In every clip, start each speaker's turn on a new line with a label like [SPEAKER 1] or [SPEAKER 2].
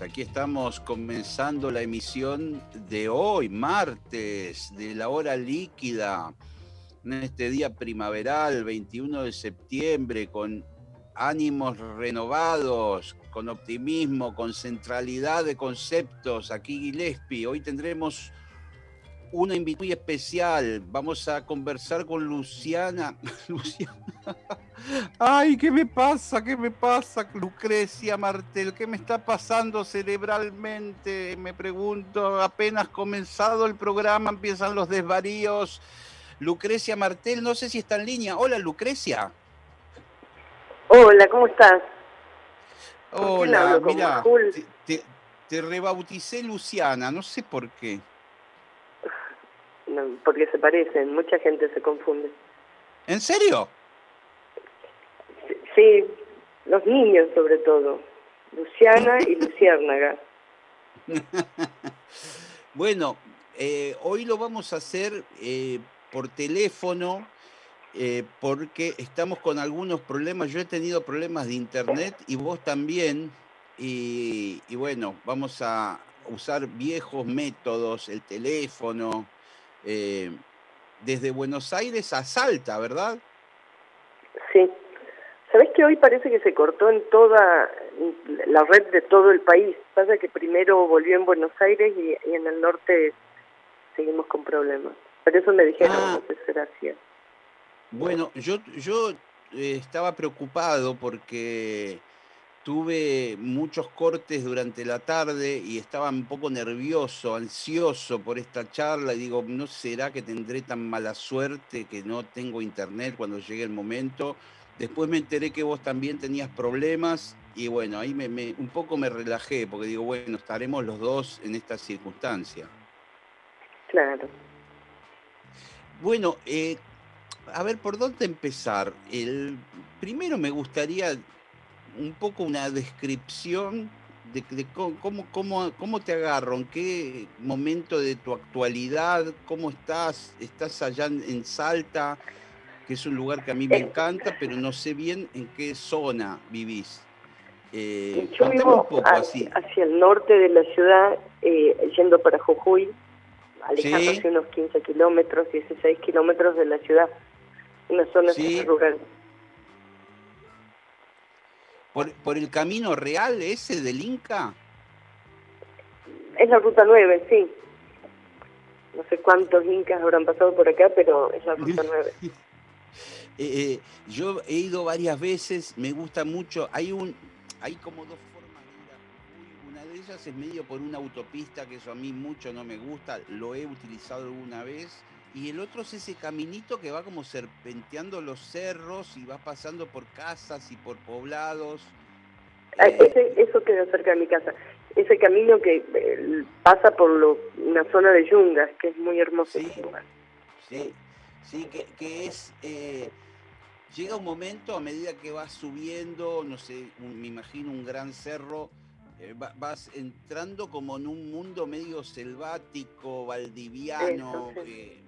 [SPEAKER 1] Aquí estamos comenzando la emisión de hoy, martes, de la hora líquida, en este día primaveral, 21 de septiembre, con ánimos renovados, con optimismo, con centralidad de conceptos. Aquí Gillespie, hoy tendremos una invitada muy especial. Vamos a conversar con Luciana. Luciana. Ay, ¿qué me pasa? ¿Qué me pasa? Lucrecia Martel, ¿qué me está pasando cerebralmente? Me pregunto, apenas comenzado el programa, empiezan los desvaríos. Lucrecia Martel, no sé si está en línea. Hola, Lucrecia.
[SPEAKER 2] Hola, ¿cómo estás? ¿Con quién
[SPEAKER 1] Hola, mira, te, te- te rebauticé Luciana, no sé por qué.
[SPEAKER 2] No, porque se parecen, mucha gente se confunde.
[SPEAKER 1] ¿En serio?
[SPEAKER 2] Sí, Sí, los niños sobre todo. Luciana y Luciérnaga.
[SPEAKER 1] Bueno, eh, hoy lo vamos a hacer eh, por teléfono eh, porque estamos con algunos problemas. Yo he tenido problemas de internet y vos también. Y, y bueno, vamos a usar viejos métodos, el teléfono, eh, desde Buenos Aires a Salta, ¿verdad?
[SPEAKER 2] Sí. ¿Sabés que hoy parece que se cortó en toda la red de todo el país? Pasa que primero volvió en Buenos Aires y, y en el norte seguimos con problemas. Por eso me dijeron,
[SPEAKER 1] Ah.
[SPEAKER 2] no sé si será cierto.
[SPEAKER 1] Bueno, yo, yo eh, estaba preocupado porque tuve muchos cortes durante la tarde y estaba un poco nervioso, ansioso por esta charla y digo, ¿no será que tendré tan mala suerte que no tengo internet cuando llegue el momento? Después me enteré que vos también tenías problemas y bueno, ahí me, me- un poco me relajé porque digo, bueno, estaremos los dos en esta circunstancia.
[SPEAKER 2] Claro.
[SPEAKER 1] Bueno, eh, a ver, ¿por dónde empezar? El, primero me gustaría un poco una descripción de, de cómo, cómo, cómo, te agarro, en qué momento de tu actualidad, cómo estás, estás allá en, Salta, que es un lugar que a mí me encanta, pero no sé bien en qué zona vivís. Eh,
[SPEAKER 2] Yo vivo
[SPEAKER 1] un poco
[SPEAKER 2] hacia,
[SPEAKER 1] así.
[SPEAKER 2] hacia el norte de la ciudad, eh, yendo para Jujuy, alejándose
[SPEAKER 1] Sí.
[SPEAKER 2] unos 15 kilómetros, 16 kilómetros de la ciudad, una zona
[SPEAKER 1] Sí.
[SPEAKER 2] rural.
[SPEAKER 1] ¿Por, por el camino real ese del Inca?
[SPEAKER 2] Es la ruta 9, sí. No sé cuántos incas habrán pasado por acá, pero es la ruta 9.
[SPEAKER 1] Eh, eh, yo he ido varias veces, me gusta mucho. Hay un, hay como dos formas de ir. Una de ellas es medio por una autopista, que eso a mí mucho no me gusta, lo he utilizado alguna vez. Y el otro es ese caminito que va como serpenteando los cerros y va pasando por casas y por poblados.
[SPEAKER 2] Ah,
[SPEAKER 1] Eh,
[SPEAKER 2] Ese, eso queda cerca de mi casa. Ese camino que eh, pasa por lo- una zona de yungas, que es muy hermoso.
[SPEAKER 1] Sí. Sí, sí, que, que es. eh, llega un momento a medida que vas subiendo, no sé, un- me imagino un gran cerro, eh, va- vas entrando como en un mundo medio selvático, valdiviano,
[SPEAKER 2] Eso, sí.
[SPEAKER 1] eh,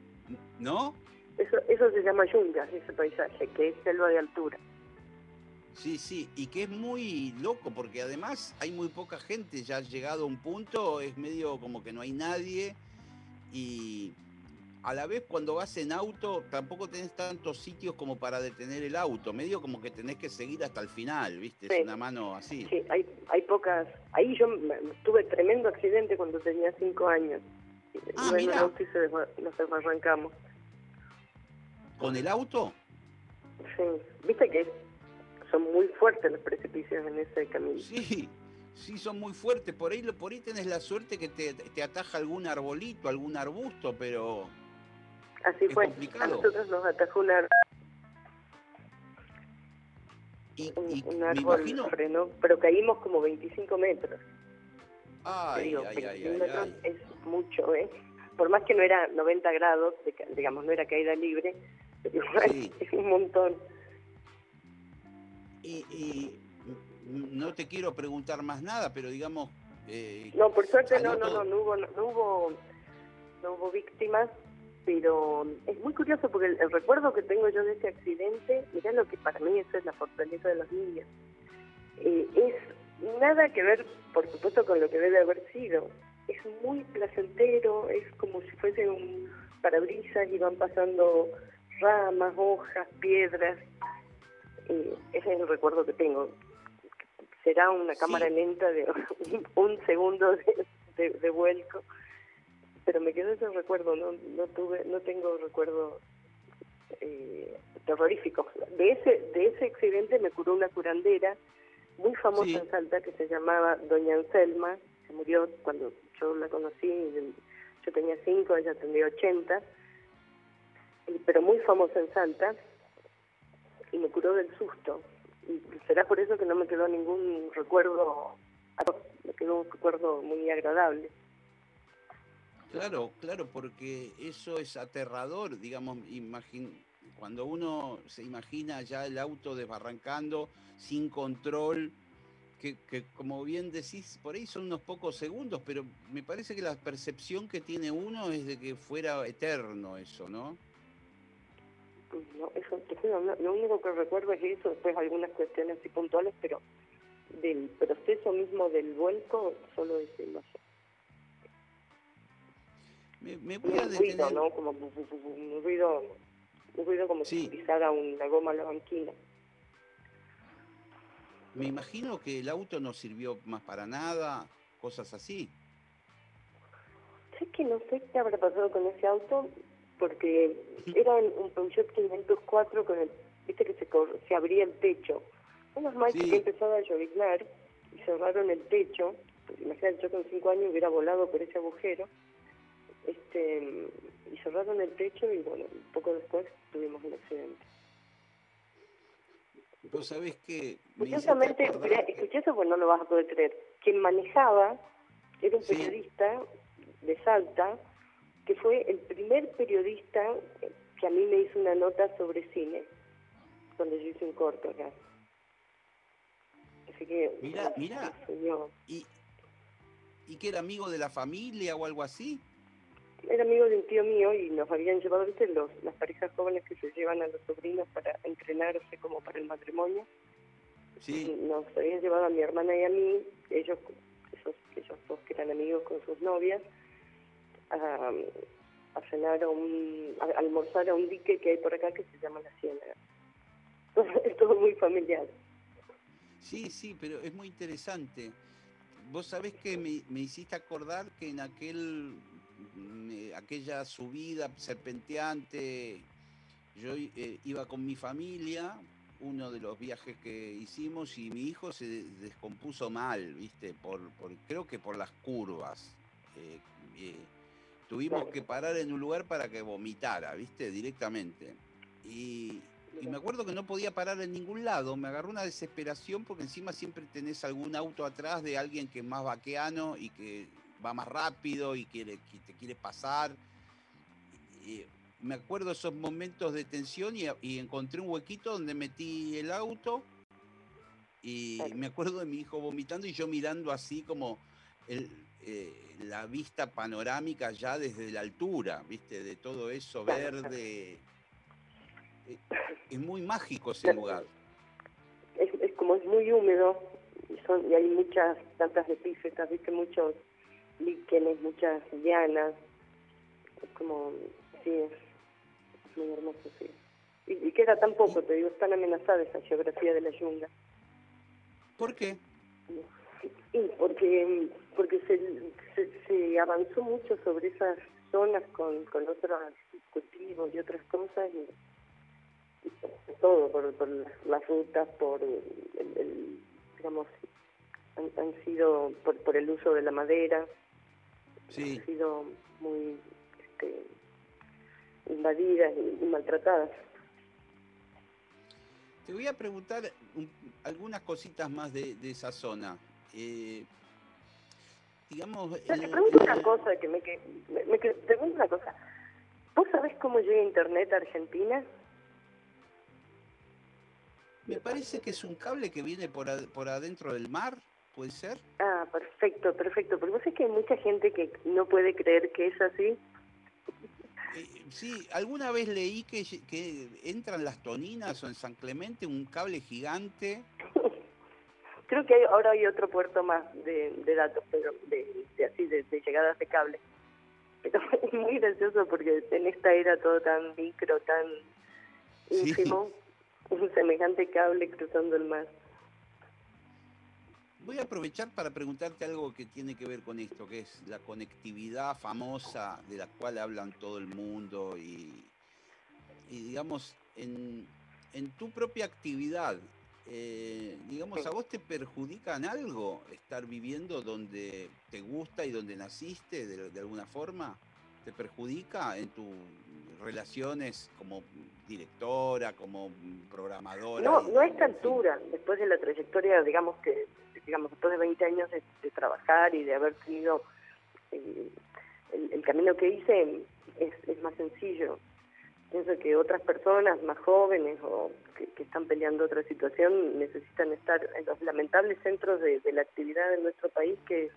[SPEAKER 1] ¿no?
[SPEAKER 2] Eso, eso se llama yungas, ese paisaje, que es selva de altura.
[SPEAKER 1] Sí, sí, y que es muy loco porque además hay muy poca gente, ya ha llegado a un punto, es medio como que no hay nadie y a la vez cuando vas en auto tampoco tenés tantos sitios como para detener el auto, medio como que tenés que seguir hasta el final, ¿viste?
[SPEAKER 2] Sí.
[SPEAKER 1] Es una mano así.
[SPEAKER 2] Sí, hay, hay pocas. Ahí yo tuve tremendo accidente cuando tenía cinco años.
[SPEAKER 1] Ah,
[SPEAKER 2] Iba en un
[SPEAKER 1] mira.
[SPEAKER 2] auto y se desba- nos desbarrancamos.
[SPEAKER 1] ¿Con el auto?
[SPEAKER 2] Sí, viste que son muy fuertes los precipicios en ese camino.
[SPEAKER 1] Sí, sí, son muy fuertes. Por ahí, lo- por ahí tenés la suerte que te, te ataja algún arbolito, algún arbusto, pero
[SPEAKER 2] Así fue. A nosotros nos atajó una
[SPEAKER 1] y,
[SPEAKER 2] un, árbol frenó, pero caímos como 25 metros.
[SPEAKER 1] Ay, ay, ay,
[SPEAKER 2] es mucho, ¿eh? Por más que no era 90 grados, digamos, no era caída libre, pero es un montón.
[SPEAKER 1] Y, y, no te quiero preguntar más nada, pero digamos...
[SPEAKER 2] Eh, no, por suerte no, no, no, no hubo, no hubo, no hubo víctimas, pero es muy curioso porque el, recuerdo que tengo yo de ese accidente, mirá lo que para mí eso es la fortaleza de los niños, eh, es nada que ver, por supuesto, con lo que debe haber sido. Es muy placentero, es como si fuese un parabrisas y van pasando ramas, hojas, piedras. Eh, ese es el recuerdo que tengo. Será una cámara lenta de un, segundo de vuelco pero me quedó ese recuerdo, no, no tuve, no tengo recuerdo eh, terrorífico. De ese, de ese accidente me curó una curandera muy famosa en Salta que se llamaba Doña Anselma, se murió cuando yo la conocí, yo tenía cinco, ella tenía ochenta, pero muy famosa en Salta, y me curó del susto. Y será por eso que no me quedó ningún recuerdo, me quedó un recuerdo muy agradable.
[SPEAKER 1] Claro, claro, porque eso es aterrador, digamos, cuando uno se imagina ya el auto desbarrancando sin control, que, como bien decís, por ahí son unos pocos segundos, pero me parece que la percepción que tiene uno es de que fuera eterno eso, ¿no?
[SPEAKER 2] No, eso, lo único que recuerdo es eso, después algunas cuestiones así puntuales, pero del proceso mismo del vuelco solo es no
[SPEAKER 1] me, voy a detener...
[SPEAKER 2] ruido, ¿no? Como un ruido, ruido como si pisara una goma a la banquina.
[SPEAKER 1] Me imagino que el auto no sirvió más para nada, cosas así.
[SPEAKER 2] Sé que no sé qué habrá pasado con ese auto, porque era un Peugeot 504 con el, viste que se, se abría el techo. Unos más que empezaba a lloviznar y cerraron el techo. Pues, imagínate, yo con cinco años hubiera volado por ese agujero este y cerraron el techo y bueno, poco después tuvimos un accidente.
[SPEAKER 1] Vos sabés que...
[SPEAKER 2] Curiosamente, escuché eso, pues no lo vas a poder creer. Quien manejaba era un periodista de Salta, que fue el primer periodista que a mí me hizo una nota sobre cine, cuando yo hice un corto acá. Así que...
[SPEAKER 1] Mira, mira. ¿Y, ¿Y que era amigo de la familia o algo así?
[SPEAKER 2] Era amigo de un tío mío y nos habían llevado, ¿viste? Los, las parejas jóvenes que se llevan a los sobrinos para entrenarse como para el matrimonio.
[SPEAKER 1] Sí.
[SPEAKER 2] Nos habían llevado a mi hermana y a mí, ellos, esos, ellos dos que eran amigos con sus novias, a, a cenar a un, a, almorzar a un dique que hay por acá que se llama La Ciénaga. es todo muy familiar.
[SPEAKER 1] Sí, sí, pero es muy interesante. Vos sabés que me, me hiciste acordar que en aquel aquella subida serpenteante, yo eh, iba con mi familia, uno de los viajes que hicimos, y mi hijo se descompuso mal, ¿viste? Por, creo que por las curvas. Eh, eh, tuvimos que parar en un lugar para que vomitara, ¿viste? Directamente. Y, y, me acuerdo que no podía parar en ningún lado, me agarró una desesperación porque encima siempre tenés algún auto atrás de alguien que es más vaqueano y que va más rápido y quiere, que te quiere pasar. Y me acuerdo esos momentos de tensión y, encontré un huequito donde metí el auto y me acuerdo de mi hijo vomitando y yo mirando así como el, eh, la vista panorámica ya desde la altura, ¿viste? De todo eso verde. Eh, es muy mágico ese lugar.
[SPEAKER 2] Es, es como es muy húmedo y, son, y hay muchas plantas de epífitas, ¿viste? Muchos líquenes, muchas llanas. Es como, sí, es, muy hermoso, sí. Y, queda tan poco, te digo, es tan amenazada esa geografía de la yunga.
[SPEAKER 1] ¿Por qué?
[SPEAKER 2] Sí, porque, porque se, se, avanzó mucho sobre esas zonas con, con otros cultivos y otras cosas y, todo, por, por las rutas, por el, digamos, han, han, sido por, por el uso de la madera,
[SPEAKER 1] Sí.
[SPEAKER 2] Ha sido muy, este, invadidas y, maltratadas.
[SPEAKER 1] Te voy a preguntar algunas cositas más de, esa zona. Eh, digamos...
[SPEAKER 2] te pregunto una cosa, que me, que, me, pregunto una cosa. ¿Vos sabés cómo llega Internet a Argentina?
[SPEAKER 1] Me parece que es un cable que viene por, por adentro del mar, ¿puede ser?
[SPEAKER 2] Ah, perfecto, perfecto. Porque vos sabés que hay mucha gente que no puede creer que es así.
[SPEAKER 1] Eh, sí, alguna vez leí que, que entran las toninas o en San Clemente un cable gigante.
[SPEAKER 2] Creo que ahora hay otro puerto más de, datos, pero de, así de, llegadas de cable. Pero es muy gracioso porque en esta era todo tan micro, tan ínfimo, un semejante cable cruzando el mar.
[SPEAKER 1] Voy a aprovechar para preguntarte algo que tiene que ver con esto, que es la conectividad famosa de la cual hablan todo el mundo y, digamos, en, tu propia actividad, eh, digamos, ¿a vos te perjudica en algo estar viviendo donde te gusta y donde naciste de alguna forma? ¿Te perjudica en tus relaciones como directora, como programadora?
[SPEAKER 2] No, no a esta altura, después de la trayectoria, digamos que, digamos, después de 20 años de, trabajar y de haber tenido eh, el, camino que hice, es, más sencillo. Pienso que otras personas más jóvenes o que, están peleando otra situación necesitan estar en los lamentables centros de, la actividad de nuestro país, que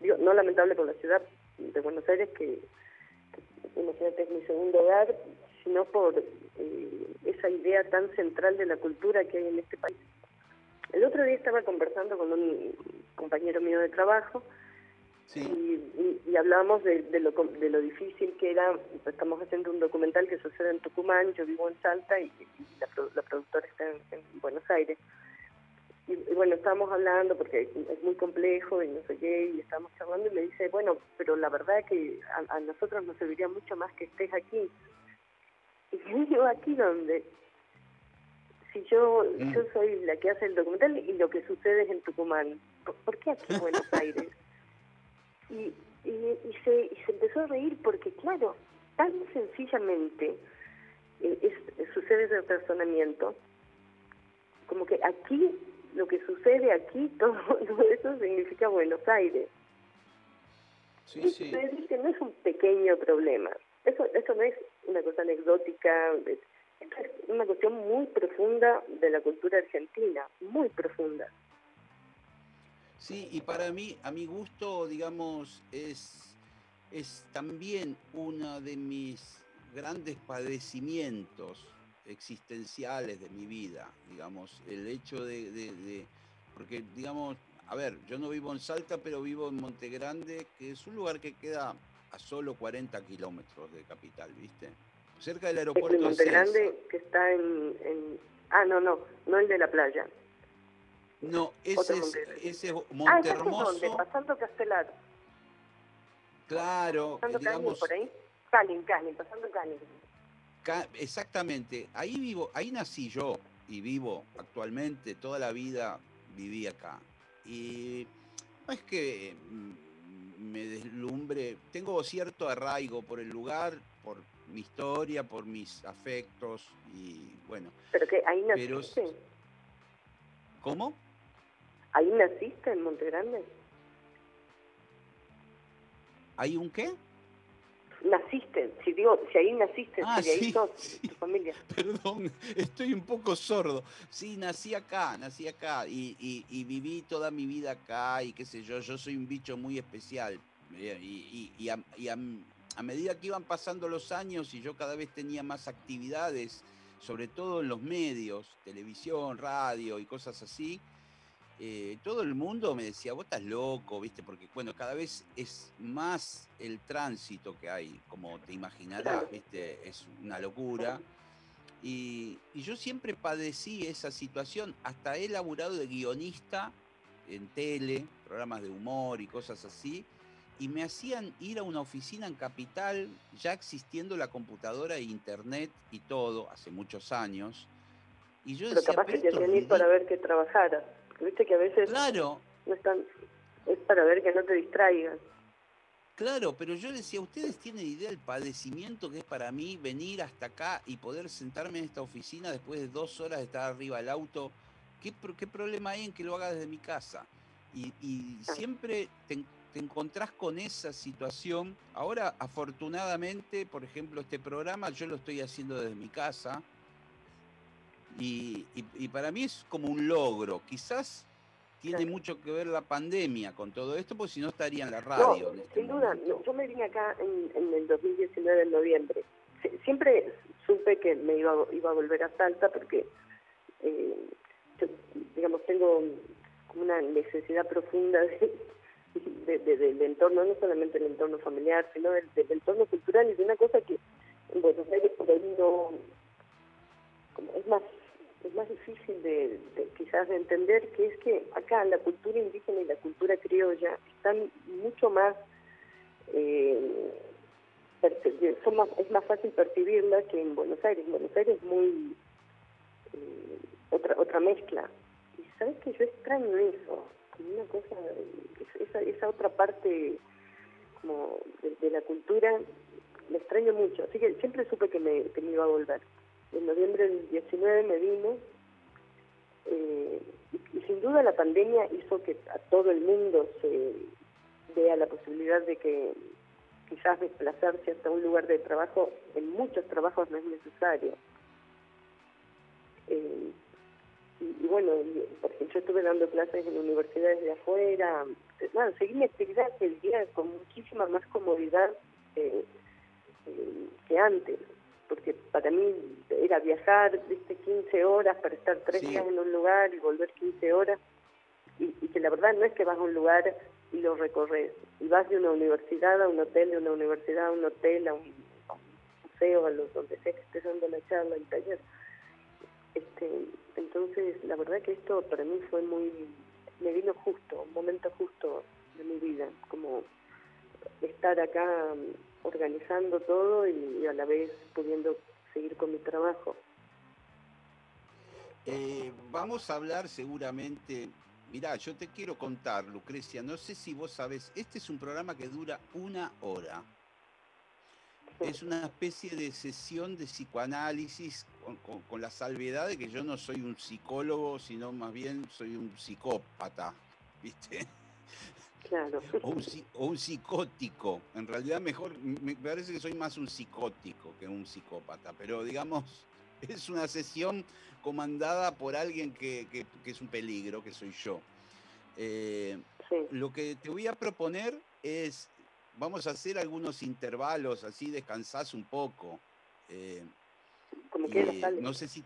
[SPEAKER 2] digo, no lamentable por la ciudad de Buenos Aires, que imagínate, es mi segundo hogar, sino por eh, esa idea tan central de la cultura que hay en este país. El otro día estaba conversando con un compañero mío de trabajo y, hablábamos de, lo, de lo difícil que era, estamos haciendo un documental que sucede en Tucumán, yo vivo en Salta y, la, productora está en Buenos Aires. Y, bueno, estábamos hablando porque es muy complejo y no sé qué, y estábamos charlando y me dice, bueno, pero la verdad es que a, nosotros nos serviría mucho más que estés aquí. Y yo digo, ¿aquí dónde? Si yo, mm. yo soy la que hace el documental y lo que sucede es en Tucumán, ¿por, qué aquí en Buenos Aires? Y, y, se, y se empezó a reír porque, claro, tan sencillamente eh, es, sucede ese razonamiento, como que aquí lo que sucede aquí, todo, eso significa Buenos Aires.
[SPEAKER 1] Sí, sí.
[SPEAKER 2] que no es un pequeño problema. Eso, eso no es una cosa anecdótica, una cuestión muy profunda de la cultura argentina, muy profunda.
[SPEAKER 1] Sí, y para mí, a mi gusto, digamos, es, es también uno de mis grandes padecimientos existenciales de mi vida, digamos, el hecho de, porque digamos, a ver, yo no vivo en Salta, pero vivo en Monte Grande, que es un lugar que queda a solo 40 kilómetros de capital, ¿viste? Cerca del aeropuerto.
[SPEAKER 2] de Monte Grande que está en, Ah, no, no, no el de la playa.
[SPEAKER 1] No, ese es, ese es Monte
[SPEAKER 2] ah, Pasando Castelar.
[SPEAKER 1] Claro,
[SPEAKER 2] pasando digamos... por ahí. Cali, Cali, pasando Cali
[SPEAKER 1] exactamente, ahí vivo, ahí nací yo y vivo actualmente, toda la vida viví acá. Y no es que mm, me deslumbre, tengo cierto arraigo por el lugar, por mi historia, por mis afectos y bueno.
[SPEAKER 2] Pero que ahí naciste.
[SPEAKER 1] ¿Cómo?
[SPEAKER 2] ¿Ahí naciste en Monte Grande?
[SPEAKER 1] ¿Hay un qué?
[SPEAKER 2] naciste, si digo, si ahí naciste,
[SPEAKER 1] ah,
[SPEAKER 2] si ahí sos, tu familia.
[SPEAKER 1] Perdón, estoy un poco sordo. Sí, nací acá, nací acá y, y, viví toda mi vida acá y qué sé yo, yo soy un bicho muy especial. Y, y a, a, medida que iban pasando los años y yo cada vez tenía más actividades, sobre todo en los medios, televisión, radio y cosas así, eh, todo el mundo me decía, vos estás loco, ¿viste? Porque, bueno, cada vez es más el tránsito que hay, como te imaginarás, ¿viste? Es una locura. Y, yo siempre padecí esa situación, hasta he laburado de guionista en tele, programas de humor y cosas así, y me hacían ir a una oficina en Capital, ya existiendo la computadora e internet y todo, hace muchos años.
[SPEAKER 2] Y yo Pero capaz que te ir para ver que trabajara. Viste que a veces
[SPEAKER 1] claro.
[SPEAKER 2] no están, es para ver que no te distraigan.
[SPEAKER 1] Claro, pero yo decía, ¿ustedes tienen idea del padecimiento que es para mí venir hasta acá y poder sentarme en esta oficina después de dos horas de estar arriba del auto? ¿Qué, qué problema hay en que lo haga desde mi casa? Y, siempre te, encontrás con esa situación. Ahora, afortunadamente, por ejemplo, este programa yo lo estoy haciendo desde mi casa. Y, y para mí es como un logro. Quizás tiene mucho que ver la pandemia con todo esto, porque si no estaría en la radio.
[SPEAKER 2] Este sin duda, yo me vine acá en, el 2019, en noviembre. Siempre supe que me iba, iba a volver a Salta porque, eh, digamos, tengo una necesidad profunda de, del entorno, no solamente el entorno familiar, sino del, entorno cultural. Y de una cosa que en Buenos Aires por ahí no... Como es más es más difícil de, quizás de entender, que es que acá la cultura indígena y la cultura criolla están mucho más, eh, son más, es más fácil percibirla que en Buenos Aires. En Buenos Aires es muy eh, otra otra mezcla. Y sabes que yo extraño eso, una cosa, esa, esa otra parte como de, la cultura, me extraño mucho. Así que siempre supe que me, que me iba a volver en noviembre del 19 me vino eh, y, sin duda la pandemia hizo que a todo el mundo se vea la posibilidad de que quizás desplazarse hasta un lugar de trabajo en muchos trabajos no es necesario. Eh, y, bueno, porque yo estuve dando clases en universidades de afuera, nada, seguí mi actividad el día con muchísima más comodidad eh, que antes porque para mí era viajar, viste, 15 horas para estar tres días en un lugar y volver 15 horas, y, que la verdad no es que vas a un lugar y lo recorres, y vas de una universidad a un hotel, de una universidad a un hotel, a un, museo, a los donde sea que estés dando la charla, el taller. Entonces, la verdad que esto para mí fue muy, me vino justo, un momento justo de mi vida, como estar acá organizando todo y, a la vez pudiendo seguir con mi trabajo.
[SPEAKER 1] Eh, vamos a hablar seguramente, mirá, yo te quiero contar, Lucrecia, no sé si vos sabés, este es un programa que dura una hora. Es una especie de sesión de psicoanálisis con, con la salvedad de que yo no soy un psicólogo, sino más bien soy un psicópata, ¿viste? O, un, psicótico. En realidad mejor, me parece que soy más un psicótico que un psicópata, pero digamos, es una sesión comandada por alguien que, es un peligro, que soy yo. Eh, lo que te voy a proponer es, vamos a hacer algunos intervalos, así descansás un poco.
[SPEAKER 2] Eh, Como quieras,
[SPEAKER 1] No sé si,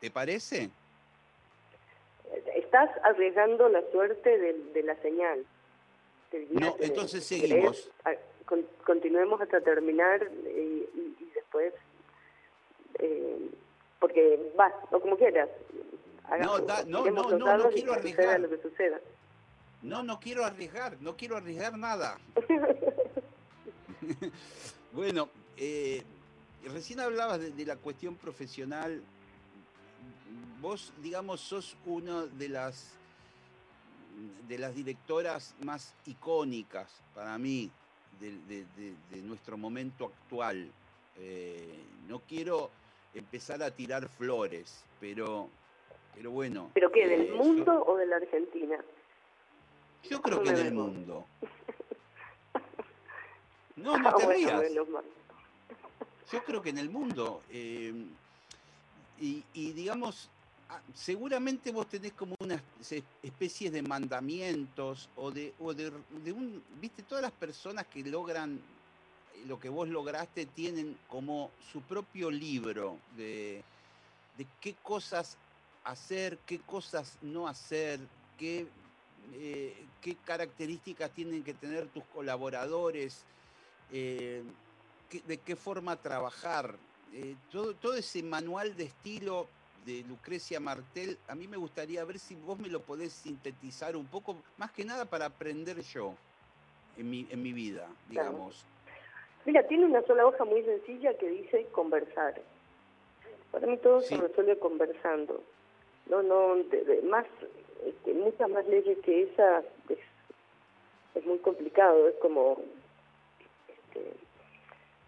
[SPEAKER 1] ¿te parece?
[SPEAKER 2] Estás arriesgando la suerte de la señal.
[SPEAKER 1] No, entonces seguimos.
[SPEAKER 2] continuemos hasta terminar y, después, eh, porque va, o como quieras.
[SPEAKER 1] no, no, no, no, no quiero arriesgar. Lo que suceda. No, no quiero arriesgar, no quiero arriesgar nada. bueno, eh, recién hablabas de, de, la cuestión profesional. Vos, digamos, sos uno de las de las directoras más icónicas para mí de, nuestro momento actual. Eh, no quiero empezar a tirar flores, pero, pero bueno.
[SPEAKER 2] ¿Pero qué, del eh, mundo o de la Argentina?
[SPEAKER 1] Yo creo que del mundo. No, no te rías. Yo creo que en el mundo. Eh, y, digamos, Ah, seguramente vos tenés como unas especies de mandamientos o de, o de, un, viste, todas las personas que logran lo que vos lograste tienen como su propio libro de, de qué cosas hacer, qué cosas no hacer, qué, eh, qué características tienen que tener tus colaboradores, eh, de qué forma trabajar. Eh, todo, todo ese manual de estilo de Lucrecia Martel, a mí me gustaría ver si vos me lo podés sintetizar un poco, más que nada para aprender yo en mi, en mi vida, digamos.
[SPEAKER 2] Mira, tiene una sola hoja muy sencilla que dice conversar. Para mí todo se resuelve conversando. No, no, más, este, muchas más leyes que esa es, es muy complicado. Es como este,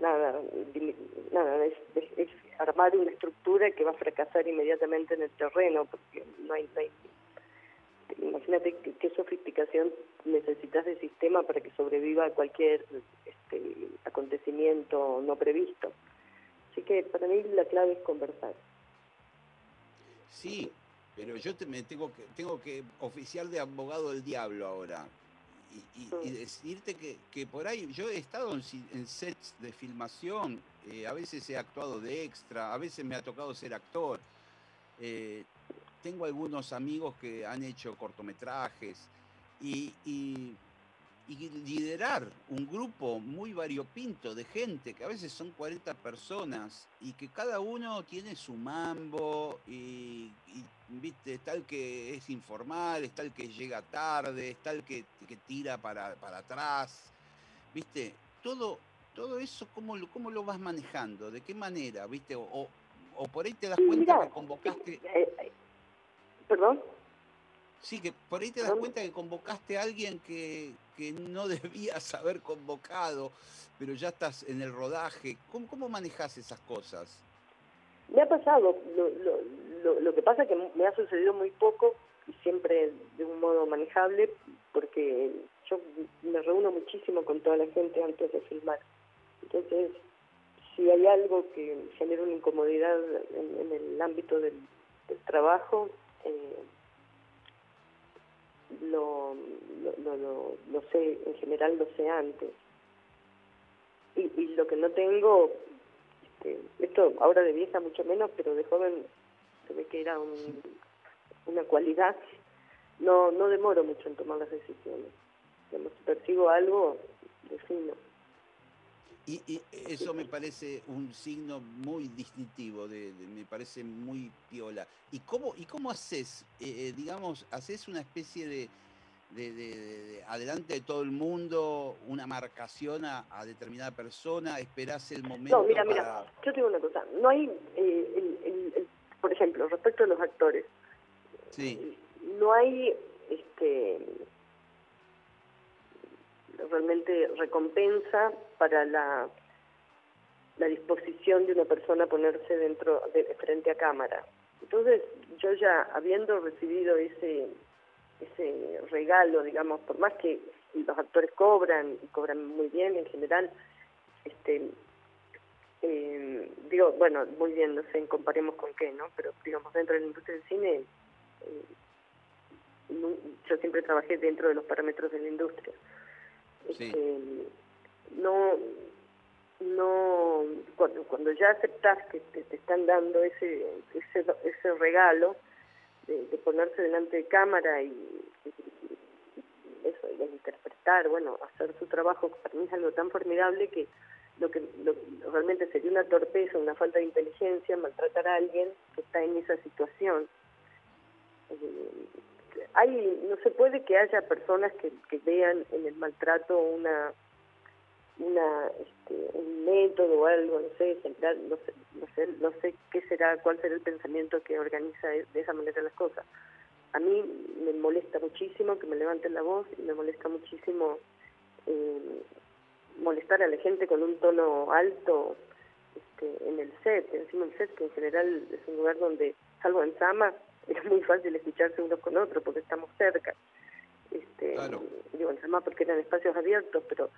[SPEAKER 2] nada, nada es, armar una estructura que va a fracasar inmediatamente en el terreno, porque no hay, imagínate qué, sofisticación necesitas de sistema para que sobreviva cualquier este, acontecimiento no previsto. Así que para mí la clave es conversar.
[SPEAKER 1] Sí, pero yo te, me tengo que tengo que oficiar de abogado del diablo ahora y, mm. decirte que, que, por ahí yo he estado en, sets de filmación, eh, a veces he actuado de extra, a veces me ha tocado ser actor. Eh, tengo algunos amigos que han hecho cortometrajes y, y liderar un grupo muy variopinto de gente, que a veces son 40 personas, y que cada uno tiene su mambo, y, viste, está el que es informal, está el que llega tarde, está el que, que tira para, para atrás, viste, todo, todo eso, ¿cómo, ¿cómo lo vas manejando? ¿De qué manera? ¿Viste? O, o por ahí te das cuenta que convocaste... Eh, eh,
[SPEAKER 2] ¿Perdón?
[SPEAKER 1] Sí, que por ahí te das cuenta que convocaste a alguien que, que no debías haber convocado, pero ya estás en el rodaje. ¿Cómo, cómo manejas esas cosas?
[SPEAKER 2] Me ha pasado. Lo, lo, lo, que pasa es que me ha sucedido muy poco y siempre de un modo manejable, porque yo me reúno muchísimo con toda la gente antes de filmar. Entonces, si hay algo que genera una incomodidad en, el ámbito del, del trabajo, eh, lo, lo, lo, lo, sé, en general lo sé antes. Y, y lo que no tengo, este, esto ahora de vieja mucho menos, pero de joven se ve que era un, una cualidad, no, no demoro mucho en tomar las decisiones. si persigo algo, defino.
[SPEAKER 1] Y, y, eso me parece un signo muy distintivo, de, me parece muy piola. ¿Y cómo, y cómo haces, eh, eh, digamos, haces una especie de, de, adelante de todo el mundo, una marcación a, determinada persona, esperás el momento
[SPEAKER 2] No, mira, mira, yo tengo una cosa, no hay, eh, el, por ejemplo, respecto a los actores,
[SPEAKER 1] sí.
[SPEAKER 2] no hay, este realmente recompensa para la, la disposición de una persona a ponerse dentro de frente a cámara. Entonces, yo ya habiendo recibido ese ese regalo, digamos, por más que los actores cobran y cobran muy bien en general, este eh, digo, bueno, muy bien, no sé, comparemos con qué, ¿no? Pero digamos, dentro de la industria del cine, eh, yo siempre trabajé dentro de los parámetros de la industria. Este, no, no, cuando, cuando ya aceptas que te, están dando ese, ese, ese regalo de, ponerse delante de cámara y, eso, y interpretar, bueno, hacer su trabajo, para mí es algo tan formidable que lo que realmente sería una torpeza, una falta de inteligencia, maltratar a alguien que está en esa situación. Eh, hay no se puede que haya personas que, que vean en el maltrato una una este, un método o algo no sé no sé no sé no sé qué será cuál será el pensamiento que organiza de esa manera las cosas. A mí me molesta muchísimo que me levanten la voz y me molesta muchísimo eh, molestar a la gente con un tono alto este, en el set encima el set que en general es un lugar donde salvo en Sama es muy fácil escucharse unos con otros porque estamos cerca. Este, Digo, más porque eran espacios abiertos, pero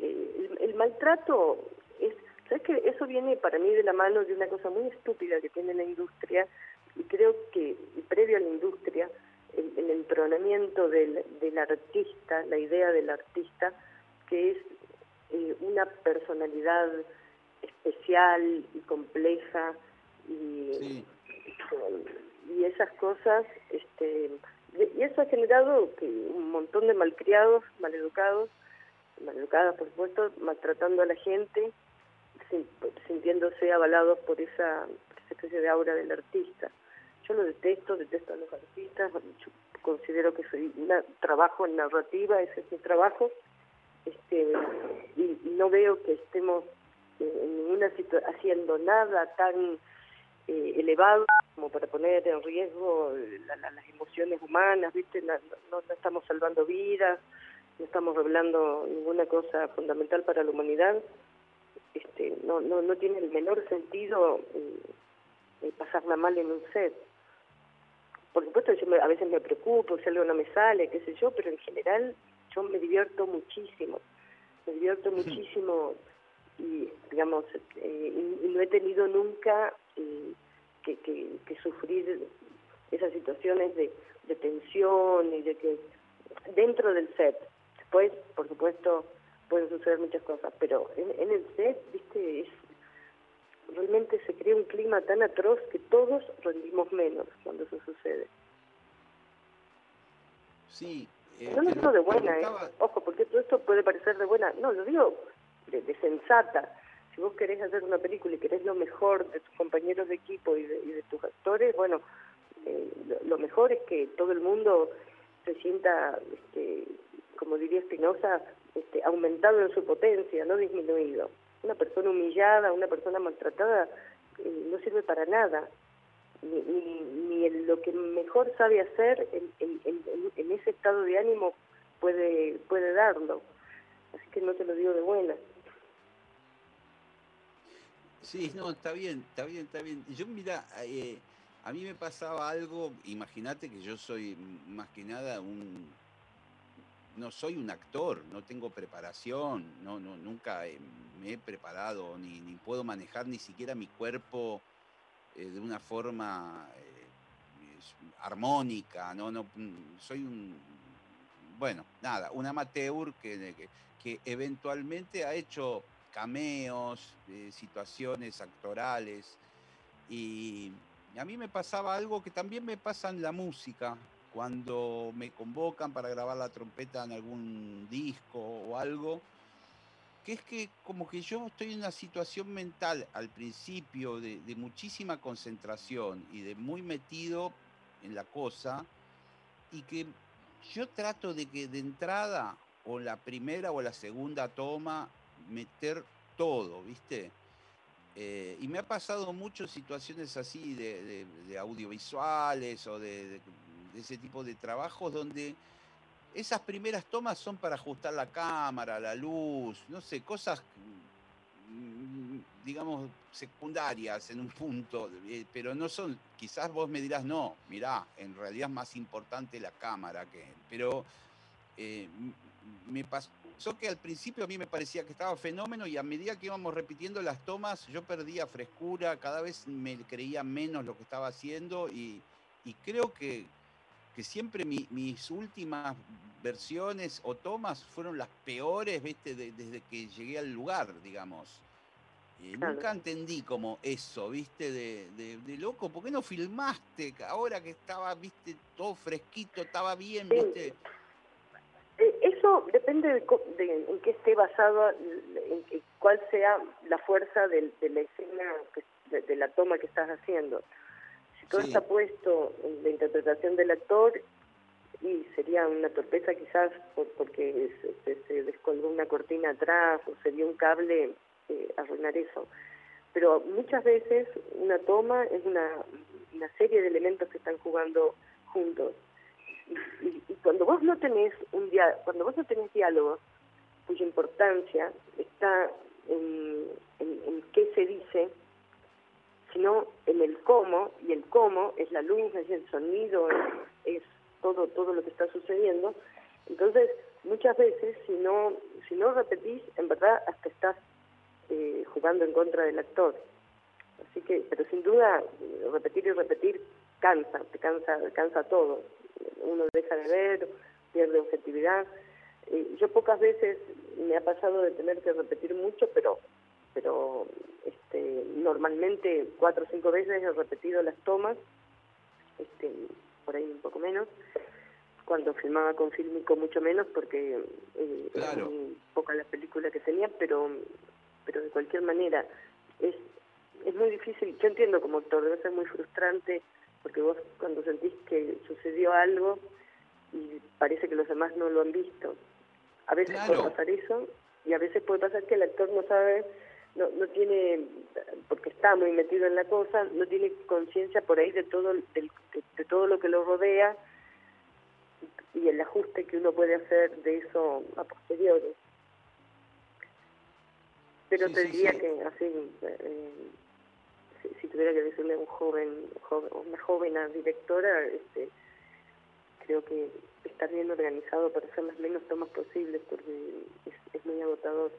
[SPEAKER 2] eh, el, maltrato es, ¿sabes que Eso viene para mí de la mano de una cosa muy estúpida que tiene la industria y creo que previo a la industria, el, el entronamiento del, del artista, la idea del artista, que es eh, una personalidad especial y compleja y y esas cosas, este, y eso ha generado que un montón de malcriados, maleducados, maleducadas por supuesto, maltratando a la gente, sintiéndose avalados por esa, especie de aura del artista. Yo lo detesto, detesto a los artistas, considero que soy una, trabajo en narrativa, ese es mi trabajo, este, y, no veo que estemos en ninguna situación haciendo nada tan eh, elevado como para poner en riesgo las emociones humanas, ¿viste? no, estamos salvando vidas, no estamos revelando ninguna cosa fundamental para la humanidad, este, no, no, no tiene el menor sentido eh, pasarla mal en un set. Por supuesto, yo a veces me preocupo si algo no me sale, qué sé yo, pero en general yo me divierto muchísimo, me divierto muchísimo y, digamos, eh, y, no he tenido nunca eh, que, que, que, sufrir esas situaciones de, de tensión y de que dentro del set, después, por supuesto, pueden suceder muchas cosas, pero en, en el set, viste, es, realmente se crea un clima tan atroz que todos rendimos menos cuando eso sucede.
[SPEAKER 1] Sí.
[SPEAKER 2] Eh, no lo digo de buena, eh. ojo, porque todo esto puede parecer de buena, no, lo digo de, sensata. Si vos querés hacer una película y querés lo mejor de tus compañeros de equipo y de, tus actores, bueno, eh, lo, mejor es que todo el mundo se sienta, este, como diría Espinosa, este, aumentado en su potencia, no disminuido. Una persona humillada, una persona maltratada, eh, no sirve para nada. Ni, ni, lo que mejor sabe hacer en, en, ese estado de ánimo puede, puede darlo. Así que no te lo digo de buena.
[SPEAKER 1] Sí, no, está bien, está bien, está bien. Yo, mira, eh, a mí me pasaba algo, imagínate que yo soy más que nada un, no soy un actor, no tengo preparación, no, no, nunca me he preparado, ni, ni puedo manejar ni siquiera mi cuerpo eh, de una forma eh, armónica, no, no, mm, soy un, bueno, nada, un amateur que, que, eventualmente ha hecho cameos, eh, situaciones actorales, y a mí me pasaba algo que también me pasa en la música, cuando me convocan para grabar la trompeta en algún disco o algo, que es que como que yo estoy en una situación mental al principio de, muchísima concentración y de muy metido en la cosa, y que yo trato de que de entrada, o la primera o la segunda toma, meter todo, ¿viste? Eh, y me ha pasado muchas situaciones así de, audiovisuales o de, ese tipo de trabajos donde esas primeras tomas son para ajustar la cámara, la luz, no sé, cosas, mm, digamos, secundarias en un punto, eh, pero no son, quizás vos me dirás, no, mirá, en realidad es más importante la cámara que... Pero eh, me pasó que al principio a mí me parecía que estaba fenómeno y a medida que íbamos repitiendo las tomas yo perdía frescura, cada vez me creía menos lo que estaba haciendo y creo que, que siempre mis últimas versiones o tomas fueron las peores, ¿viste? desde que llegué al lugar, digamos. Nunca entendí como eso, ¿viste? De, de, loco, ¿por qué no filmaste? Ahora que estaba, ¿viste? Todo fresquito, estaba bien, ¿viste?
[SPEAKER 2] Eso depende de, en qué esté basado, en, cuál sea la fuerza de, la escena, de la toma que estás haciendo todo está puesto en la interpretación del actor y sería una torpeza quizás porque se, descolgó una cortina atrás o se dio un cable eh, arruinar eso. Pero muchas veces una toma es una, una serie de elementos que están jugando juntos. Y, cuando vos no tenés un dia cuando vos no tenés diálogo cuya importancia está en, en, qué se dice sino en el cómo, y el cómo es la luz, es el sonido, es, todo, todo lo que está sucediendo. Entonces, muchas veces, si no, si no repetís, en verdad hasta estás eh, jugando en contra del actor. Así que, pero sin duda, repetir y repetir cansa, te cansa, cansa todo. Uno deja de ver, pierde objetividad. Eh, yo pocas veces me ha pasado de tener que repetir mucho, pero pero este, normalmente cuatro o cinco veces he repetido las tomas, este, por ahí un poco menos. Cuando filmaba con Filmico mucho menos porque eh, eran pocas las películas que tenía, pero pero de cualquier manera es es muy difícil. Yo entiendo como actor, debe ser muy frustrante porque vos cuando sentís que sucedió algo y parece que los demás no lo han visto. A veces puede pasar eso y a veces puede pasar que el actor no sabe no, no tiene, porque está muy metido en la cosa, no tiene conciencia por ahí de todo, de, todo lo que lo rodea y el ajuste que uno puede hacer de eso a posteriori. Pero te diría que así, eh, si, tuviera que decirle a un joven, joven una joven directora, este, creo que estar bien organizado para hacer las menos tomas posibles porque es, muy agotador.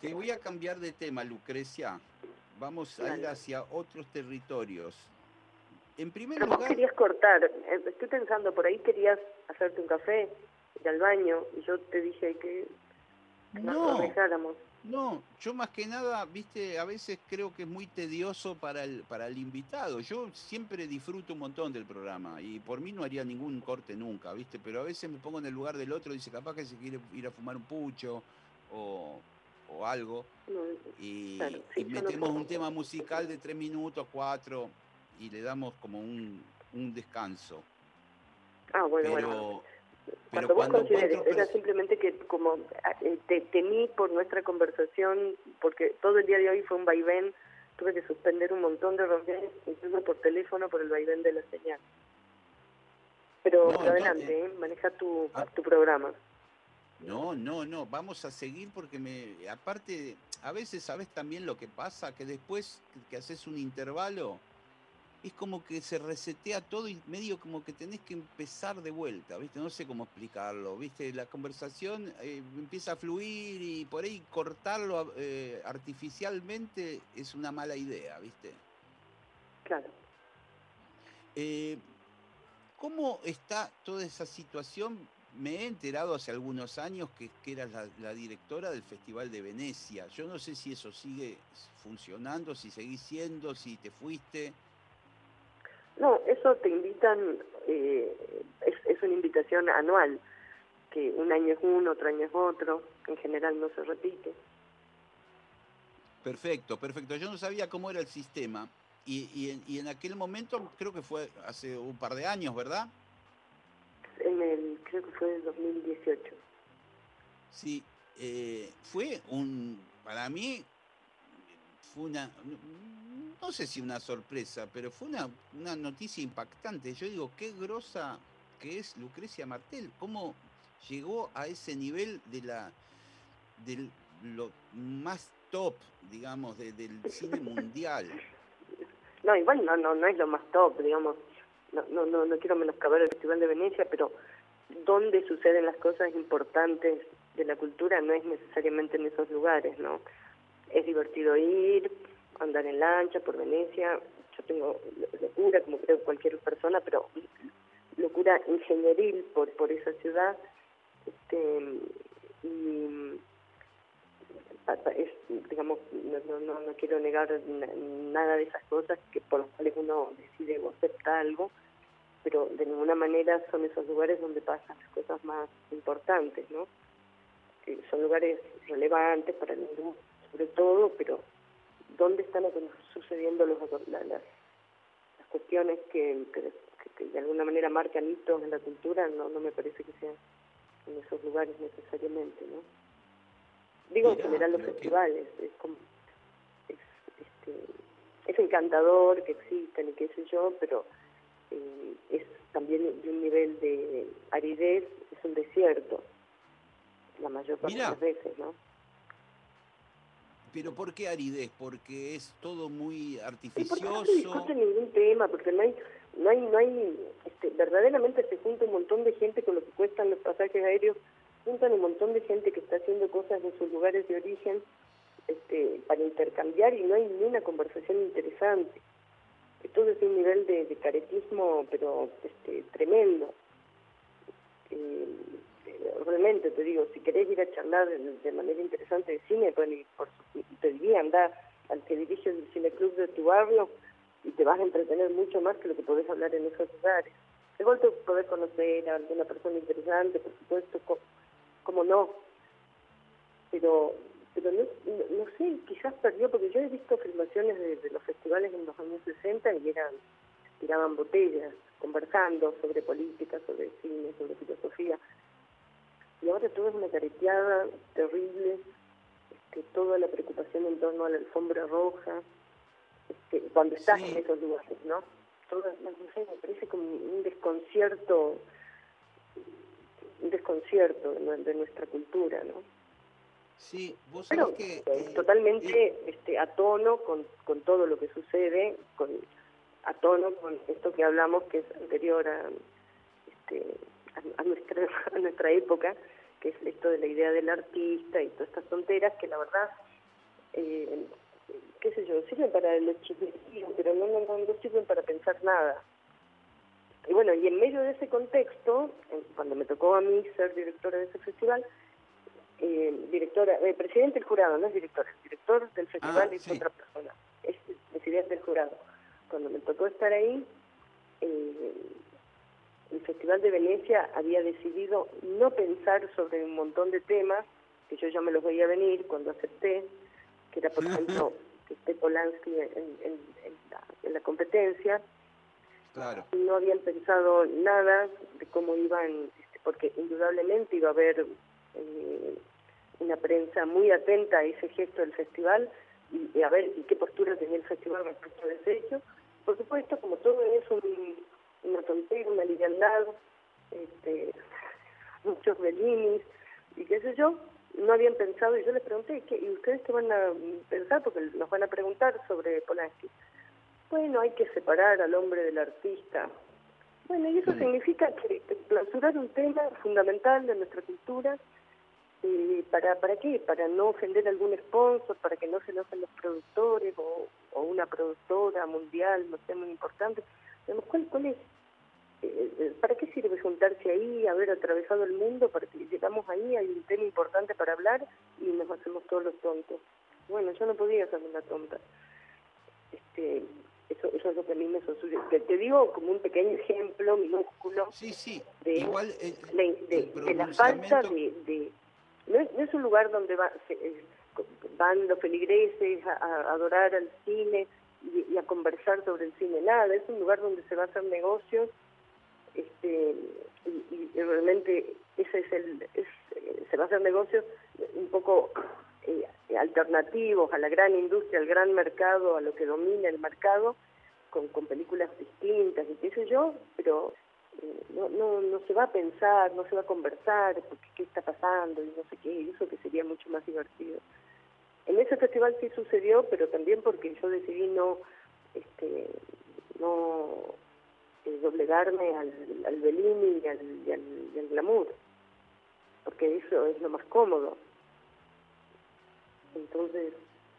[SPEAKER 1] Te voy a cambiar de tema, Lucrecia. Vamos a ir hacia otros territorios. En primer
[SPEAKER 2] Pero
[SPEAKER 1] lugar...
[SPEAKER 2] querías cortar. Eh, estoy pensando, por ahí querías hacerte un café, ir al baño, y yo te dije que
[SPEAKER 1] no, no, yo más que nada, viste, a veces creo que es muy tedioso para el, para el invitado. Yo siempre disfruto un montón del programa y por mí no haría ningún corte nunca, viste, pero a veces me pongo en el lugar del otro, dice capaz que se quiere ir a fumar un pucho o, algo. Y, metemos un tema musical de tres minutos, cuatro y le damos como un, un descanso.
[SPEAKER 2] Ah, bueno, bueno cuando vos consideres, era simplemente que como eh, te temí por nuestra conversación, porque todo el día de hoy fue un vaivén, tuve que suspender un montón de reuniones, incluso por teléfono, por el vaivén de la señal. Pero, adelante, eh, maneja tu, ah. tu programa.
[SPEAKER 1] No, no, no, vamos a seguir porque me, aparte, a veces sabes también lo que pasa, que después que haces un intervalo, es como que se resetea todo y medio como que tenés que empezar de vuelta, ¿viste? No sé cómo explicarlo, ¿viste? La conversación eh, empieza a fluir y por ahí cortarlo eh, artificialmente es una mala idea, ¿viste?
[SPEAKER 2] Claro.
[SPEAKER 1] Eh, ¿Cómo está toda esa situación? Me he enterado hace algunos años que, que eras la, la, directora del Festival de Venecia. Yo no sé si eso sigue funcionando, si seguís siendo, si te fuiste.
[SPEAKER 2] No, eso te invitan, eh, es, una invitación anual, que un año es uno, otro año es otro, en general no se repite.
[SPEAKER 1] Perfecto, perfecto. Yo no sabía cómo era el sistema y, y, en, y en aquel momento, creo que fue hace un par de años, ¿verdad?
[SPEAKER 2] En el, creo que fue en 2018.
[SPEAKER 1] Sí, eh, fue un, para mí, fue una, no sé si una sorpresa, pero fue una, una noticia impactante. Yo digo, qué grosa que es Lucrecia Martel, cómo llegó a ese nivel de la del lo más top, digamos, del cine mundial.
[SPEAKER 2] No, igual no, no, no es lo más top, digamos. No, no, no, no quiero menoscabar el Festival de Venecia, pero donde suceden las cosas importantes de la cultura no es necesariamente en esos lugares, ¿no? Es divertido ir, andar en lancha por Venecia. Yo tengo locura, como creo cualquier persona, pero locura ingenieril por, por esa ciudad. Este, y es, digamos, no, no, no quiero negar nada de esas cosas que por las cuales uno decide o acepta algo, pero de ninguna manera son esos lugares donde pasan las cosas más importantes, ¿no? son lugares relevantes para el mundo, sobre todo, pero dónde están sucediendo los, las, las cuestiones que, que, de alguna manera marcan hitos en la cultura, no, no me parece que sean en esos lugares necesariamente, ¿no? Digo en general los festivales, es como es, este, es encantador que existan y qué sé yo, pero eh, es también de un nivel de aridez, es un desierto, la mayor parte de las veces, ¿no?
[SPEAKER 1] Pero ¿por qué aridez? Porque es todo muy artificioso.
[SPEAKER 2] no se discute ningún tema, porque no hay, no hay, no hay, este, verdaderamente se junta un montón de gente con lo que cuestan los pasajes aéreos, juntan un montón de gente que está haciendo cosas en sus lugares de origen este, para intercambiar y no hay ni una conversación interesante. Todo es un nivel de, de caretismo, pero este, tremendo. Eh, realmente te digo, si querés ir a charlar de, manera interesante de cine, bueno, por, te diría, anda al que dirige el cineclub de tu barrio y te vas a entretener mucho más que lo que podés hablar en esos lugares. De golpe poder conocer a alguna persona interesante, por supuesto, como, no. Pero pero no, no, sé, quizás perdió, porque yo he visto filmaciones de, de los festivales en los años 60 y eran tiraban botellas, conversando sobre política, sobre cine, sobre filosofía y ahora todo es una careteada terrible, este, toda la preocupación en torno a la alfombra roja, este, cuando estás en esos lugares, ¿no? todo, no sé, me parece como un desconcierto, un desconcierto de, nuestra cultura, ¿no?
[SPEAKER 1] Sí, vos sabés que...
[SPEAKER 2] Eh, eh, totalmente eh, este, a tono con, con todo lo que sucede, con a tono con esto que hablamos que es anterior a, este, a, nuestra, a nuestra época, que es esto de la idea del artista y todas estas tonteras que la verdad, eh, qué sé yo, sirven para los chismecillos, pero no, no, no, sirven para pensar nada. Y bueno, y en medio de ese contexto, cuando me tocó a mí ser directora de ese festival, eh, directora, eh, presidente del jurado, no es directora, el director del festival ah, es otra persona, es presidente del jurado. Cuando me tocó estar ahí, eh, el Festival de Venecia había decidido no pensar sobre un montón de temas, que yo ya me los veía venir cuando acepté, que era, por ejemplo, que esté Polanski en, la, competencia.
[SPEAKER 1] Claro.
[SPEAKER 2] No habían pensado nada de cómo iban, este, porque indudablemente iba a haber eh, una prensa muy atenta a ese gesto del festival y, a ver y qué postura tenía el festival respecto de ese hecho. Por supuesto, como todo es un una tontería, una liviandad, este, muchos belinis y qué sé yo, no habían pensado y yo les pregunté, ¿qué, ¿y ustedes qué van a pensar? Porque nos van a preguntar sobre Polanski. Bueno, hay que separar al hombre del artista. Bueno, y eso significa que clausurar un tema fundamental de nuestra cultura, eh, ¿para, ¿para qué? Para no ofender a algún sponsor, para que no se enojen los productores o, o una productora mundial, no sé, muy importante. ¿Cuál, cuál es? Eh, eh, ¿Para qué sirve juntarse ahí, haber atravesado el mundo? Para que llegamos ahí, hay un tema importante para hablar y nos hacemos todos los tontos. Bueno, yo no podía ser una tonta. Este, eso, eso es lo que a mí me sucedió. Te, te digo como un pequeño ejemplo minúsculo
[SPEAKER 1] sí, sí.
[SPEAKER 2] de, Igual, de, la falta de... no, es, un lugar donde va, eh, van los feligreses a adorar al cine, y, a conversar sobre el cine. Nada, es un lugar donde se va a hacer negocios este, y, realmente ese es el, es, se va a hacer negocios un poco eh, alternativos a la gran industria, al gran mercado, a lo que domina el mercado, con, con películas distintas y qué sé yo, pero eh, no, no, no se va a pensar, no se va a conversar, porque qué está pasando y no sé qué, eso que sería mucho más divertido. En ese festival sí sucedió, pero también porque yo decidí no, este, no eh, doblegarme al, al Bellini y al, glamour, porque eso es lo más cómodo. Entonces,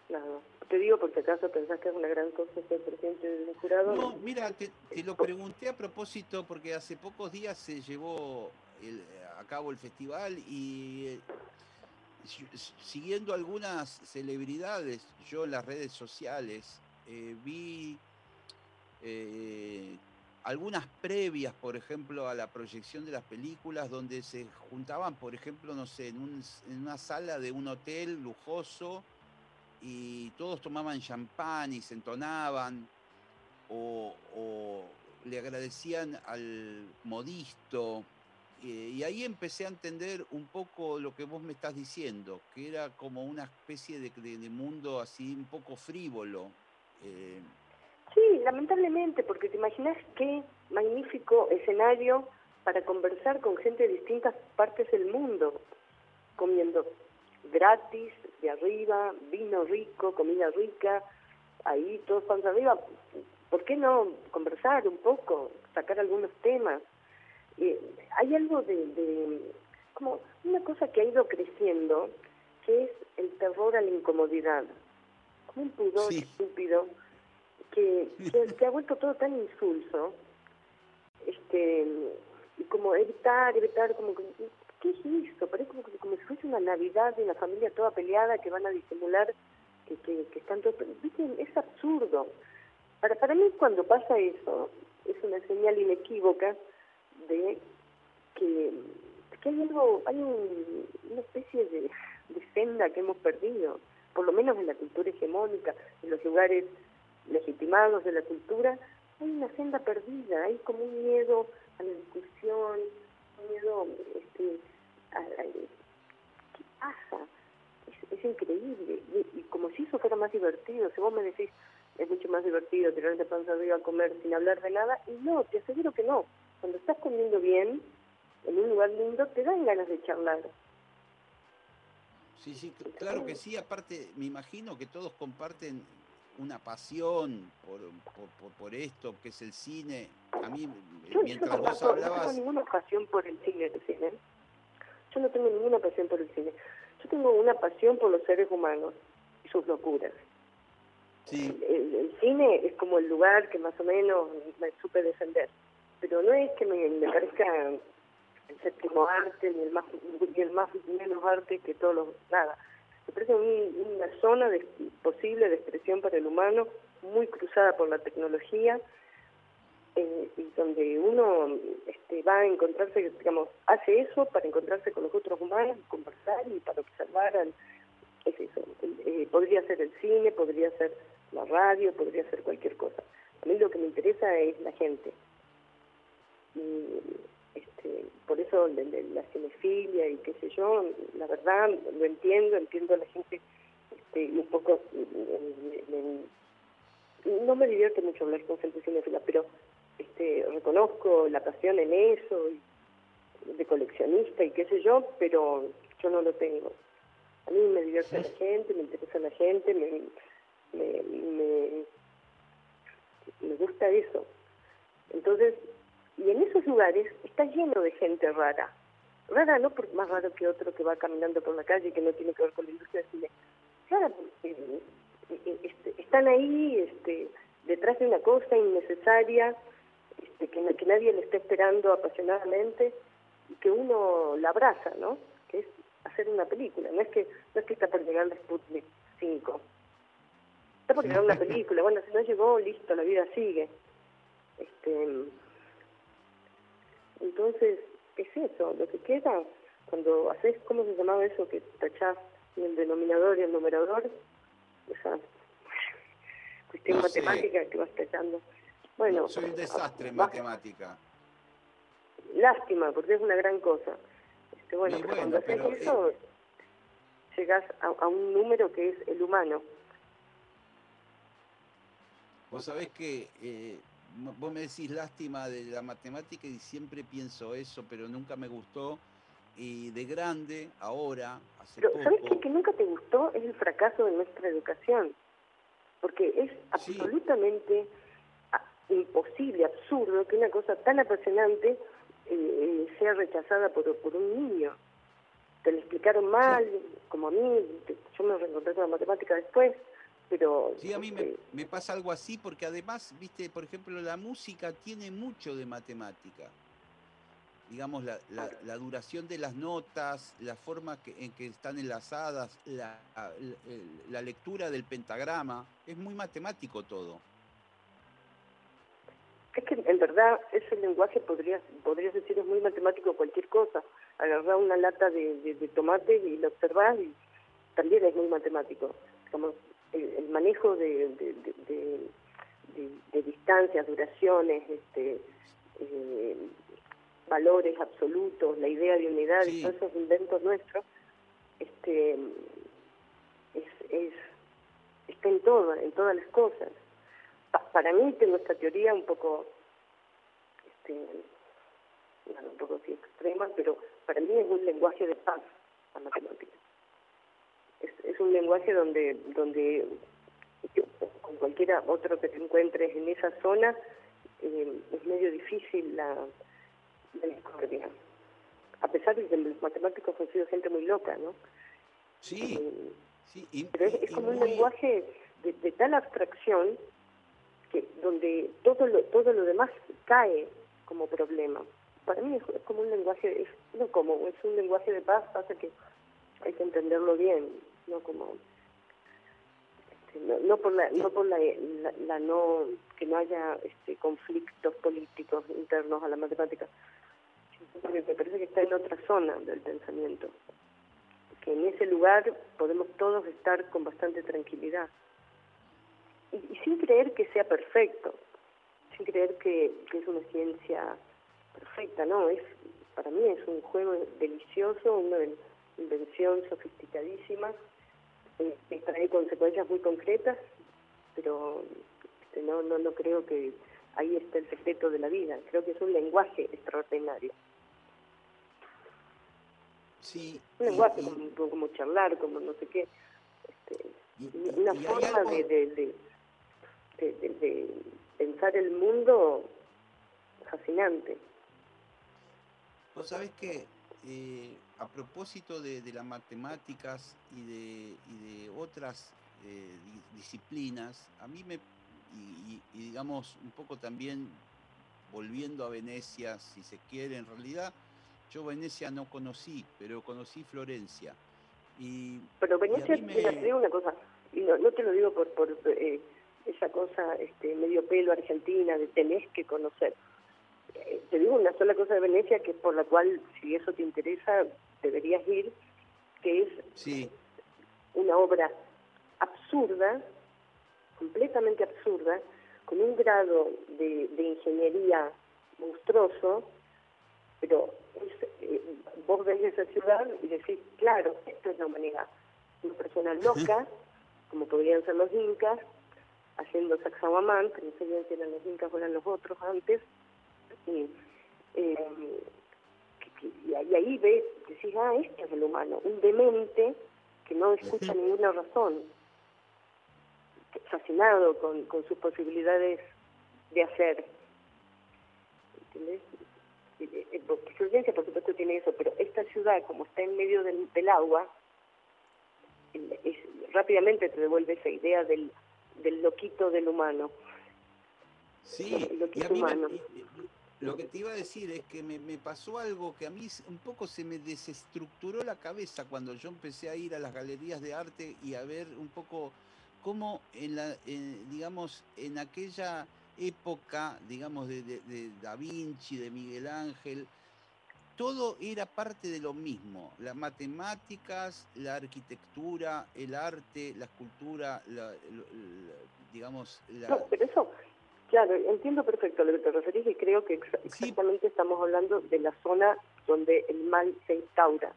[SPEAKER 2] nada. Te digo porque acaso pensás que es una gran cosa ser presidente del jurado.
[SPEAKER 1] No, mira, te, lo pregunté a propósito porque hace pocos días se llevó el, a cabo el festival y siguiendo algunas celebridades, yo en las redes sociales eh, vi eh, algunas previas, por ejemplo, a la proyección de las películas, donde se juntaban, por ejemplo, no sé, en, una sala de un hotel lujoso y todos tomaban champán y se entonaban o, o le agradecían al modisto eh, y ahí empecé a entender un poco lo que vos me estás diciendo, que era como una especie de, mundo así un poco frívolo.
[SPEAKER 2] Eh. Sí, lamentablemente, porque te imaginas qué magnífico escenario para conversar con gente de distintas partes del mundo, comiendo gratis, de arriba, vino rico, comida rica, ahí todos van arriba. ¿Por qué no conversar un poco, sacar algunos temas? Eh, hay algo de, como una cosa que ha ido creciendo, que es el terror a la incomodidad, como un pudor estúpido que, que, ha vuelto todo tan insulso, este, y como evitar, evitar, como que, ¿qué es esto? Parece como, como si fuese una Navidad de una familia toda peleada que van a disimular que, que, que están todos... Es absurdo. Para, para mí cuando pasa eso, es una señal inequívoca de que, hay algo, hay una especie de, senda que hemos perdido, por lo menos en la cultura hegemónica, en los lugares legitimados de la cultura, hay una senda perdida, hay como un miedo a la discusión, un miedo este, a, ¿qué pasa? Es, increíble, y, como si eso fuera más divertido, si vos me decís, es mucho más divertido tirarte panza arriba a comer sin hablar de nada. Y no, te aseguro que no. Cuando estás comiendo bien, en un lugar lindo, te dan ganas de charlar.
[SPEAKER 1] Sí, sí, claro que sí. Aparte, me imagino que todos comparten una pasión por, por, por, esto que es el cine. A mí, mientras vos hablabas...
[SPEAKER 2] No tengo ninguna pasión por el cine, cine. Yo no tengo ninguna pasión por el cine. Yo tengo una pasión por los seres humanos y sus locuras. Sí. El, cine es como el lugar que más o menos me supe defender. Pero no es que me, parezca el séptimo arte ni el más ni el más menos arte que todos los nada me parece una zona de, posible de expresión para el humano muy cruzada por la tecnología eh, y donde uno este, va a encontrarse, digamos, hace eso para encontrarse con los otros humanos, conversar y para observar, es eso, eh, podría ser el cine, podría ser la radio, podría ser cualquier cosa. A mí lo que me interesa es la gente. Y este, por eso la cinefilia y qué sé yo, la verdad lo entiendo, entiendo a la gente este, un poco, no me divierte mucho hablar con gente cinefila, pero este, reconozco la pasión en eso, de coleccionista y qué sé yo, pero yo no lo tengo. A mí me divierte la gente, me interesa la gente, me, me, me, me gusta eso. Entonces, y en esos lugares está lleno de gente rara. Rara no por más raro que otro que va caminando por la calle que no tiene que ver con la industria del cine. Rara porque eh, eh, este, están ahí este, detrás de una cosa innecesaria este, que, que nadie le está esperando apasionadamente y que uno la abraza, ¿no? Que es hacer una película. No es que no es que está por llegar la Sputnik 5. Está por llegar una película. Bueno, si no llegó, listo, la vida sigue. Este, entonces, es eso, lo que queda cuando haces, ¿cómo se llamaba eso que tachás el denominador y el numerador? Esa cuestión matemática que vas tachando. Bueno,
[SPEAKER 1] soy un desastre en matemática.
[SPEAKER 2] Lástima, porque es una gran cosa. Este, bueno, cuando haces eso, eh, llegas a, un número que es el humano.
[SPEAKER 1] Vos sabés que eh, vos me decís lástima de la matemática y siempre pienso eso, pero nunca me gustó. Y de grande, ahora, hace
[SPEAKER 2] pero, ¿Sabes qué? Que nunca te gustó es el fracaso de nuestra educación. Porque es absolutamente imposible, absurdo que una cosa tan apasionante eh, sea rechazada por, por un niño. Te lo explicaron mal, como a mí, yo me reencontré con la matemática después, pero
[SPEAKER 1] sí a mí me, este me, pasa algo así porque además viste por ejemplo la música tiene mucho de matemática. Digamos la, la, duración de las notas la forma en que están enlazadas la, la, lectura del pentagrama es muy matemático todo.
[SPEAKER 2] Es que en verdad ese lenguaje podría podrías decir es muy matemático cualquier cosa. Agarrar una lata de, de, de tomate y lo observas y también es muy matemático. Como el, manejo de, de, distancias, duraciones, este, eh, valores absolutos, la idea de unidad y todos esos inventos nuestros, este, es, es, está en todo, en todas las cosas. para mí tengo esta teoría un poco, este, un poco así extrema, pero para mí es un lenguaje de paz la matemática es, es un lenguaje donde, donde con cualquiera otro que te encuentres en esa zona, eh, es medio difícil la, la discordia. A pesar de que los matemáticos han sido gente muy loca, ¿no?
[SPEAKER 1] Sí,
[SPEAKER 2] eh,
[SPEAKER 1] sí.
[SPEAKER 2] pero es, como un lenguaje de, de, tal abstracción que donde todo lo, todo lo demás cae como problema. Para mí es, como un lenguaje, es, no como, es un lenguaje de paz, pasa que hay que entenderlo bien no como este, no, por la no por la, la, no que no haya este conflictos políticos internos a la matemática me parece que está en otra zona del pensamiento que en ese lugar podemos todos estar con bastante tranquilidad. Y, sin creer que sea perfecto sin creer que, que es una ciencia perfecta no es para mí es un juego delicioso una invención sofisticadísima trae consecuencias muy concretas, pero este, no, no, no creo que ahí esté el secreto de la vida. Creo que es un lenguaje extraordinario.
[SPEAKER 1] Sí.
[SPEAKER 2] Un lenguaje como, charlar, como no sé qué. Este, una forma de, de, de, pensar el mundo fascinante.
[SPEAKER 1] Vos sabés que eh, a propósito de, las matemáticas y de, y de otras eh, disciplinas, a mí me, y, digamos un poco también volviendo a Venecia, si se quiere, en realidad yo Venecia no conocí, pero conocí Florencia. Y,
[SPEAKER 2] pero Venecia, te digo una cosa, y no, te lo digo por, por eh, esa cosa este, medio pelo argentina de tenés que conocer. Te digo una sola cosa de Venecia que por la cual, si eso te interesa, deberías ir, que es
[SPEAKER 1] sí.
[SPEAKER 2] una obra absurda, completamente absurda, con un grado de, de ingeniería monstruoso, pero eh, vos ves esa ciudad y decís, claro, esto es la humanidad. Una persona loca, como podrían ser los incas, haciendo Sacsayhuamán, que no sé bien si eran los incas o eran los otros antes, y, eh, y, ahí ves, decís, ah, este es el humano, un demente que no escucha ninguna razón, fascinado con, con sus posibilidades de hacer. ¿Entendés? Florencia, por supuesto, tiene eso, pero esta ciudad, como está en medio del, del agua, es, rápidamente te devuelve esa idea del, del loquito del humano.
[SPEAKER 1] Sí, y a mí lo que te iba a decir es que me, me, pasó algo que a mí un poco se me desestructuró la cabeza cuando yo empecé a ir a las galerías de arte y a ver un poco cómo en la, digamos, en aquella época, digamos, de, de, Da Vinci, de Miguel Ángel, todo era parte de lo mismo, las matemáticas, la arquitectura, el arte, la escultura, la, digamos... La...
[SPEAKER 2] No, pero eso, claro, entiendo perfecto a lo que te referís y creo que exactamente estamos hablando de la zona donde el mal se instaura,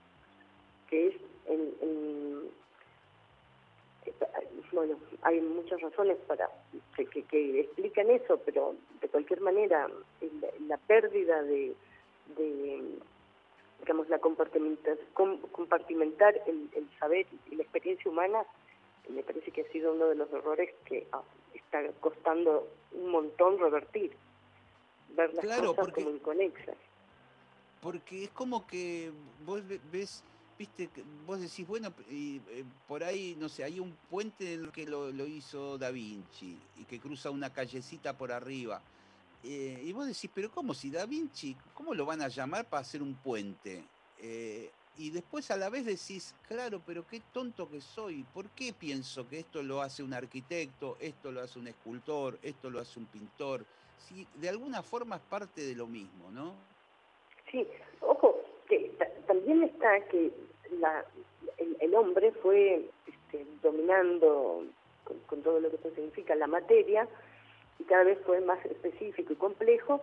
[SPEAKER 2] que es en bueno, hay muchas razones para que, que, explican eso, pero de cualquier manera la, pérdida de, digamos, la compartimentar, compartimentar el, saber y la experiencia humana, me parece que ha sido uno de los errores que ah, está costando un montón revertir, ver las cosas como inconexas.
[SPEAKER 1] Porque es como que vos ves viste, vos decís, bueno, y, eh, por ahí, no sé, hay un puente que lo, hizo Da Vinci y que cruza una callecita por arriba. Eh, y vos decís, pero ¿cómo? Si Da Vinci, ¿cómo lo van a llamar para hacer un puente? Eh, y después a la vez decís, claro, pero qué tonto que soy. ¿Por qué pienso que esto lo hace un arquitecto, esto lo hace un escultor, esto lo hace un pintor? Si de alguna forma es parte de lo mismo, ¿no?
[SPEAKER 2] Sí, ojo, que también está que la, el, hombre fue este, dominando con, todo lo que eso significa la materia y cada vez fue más específico y complejo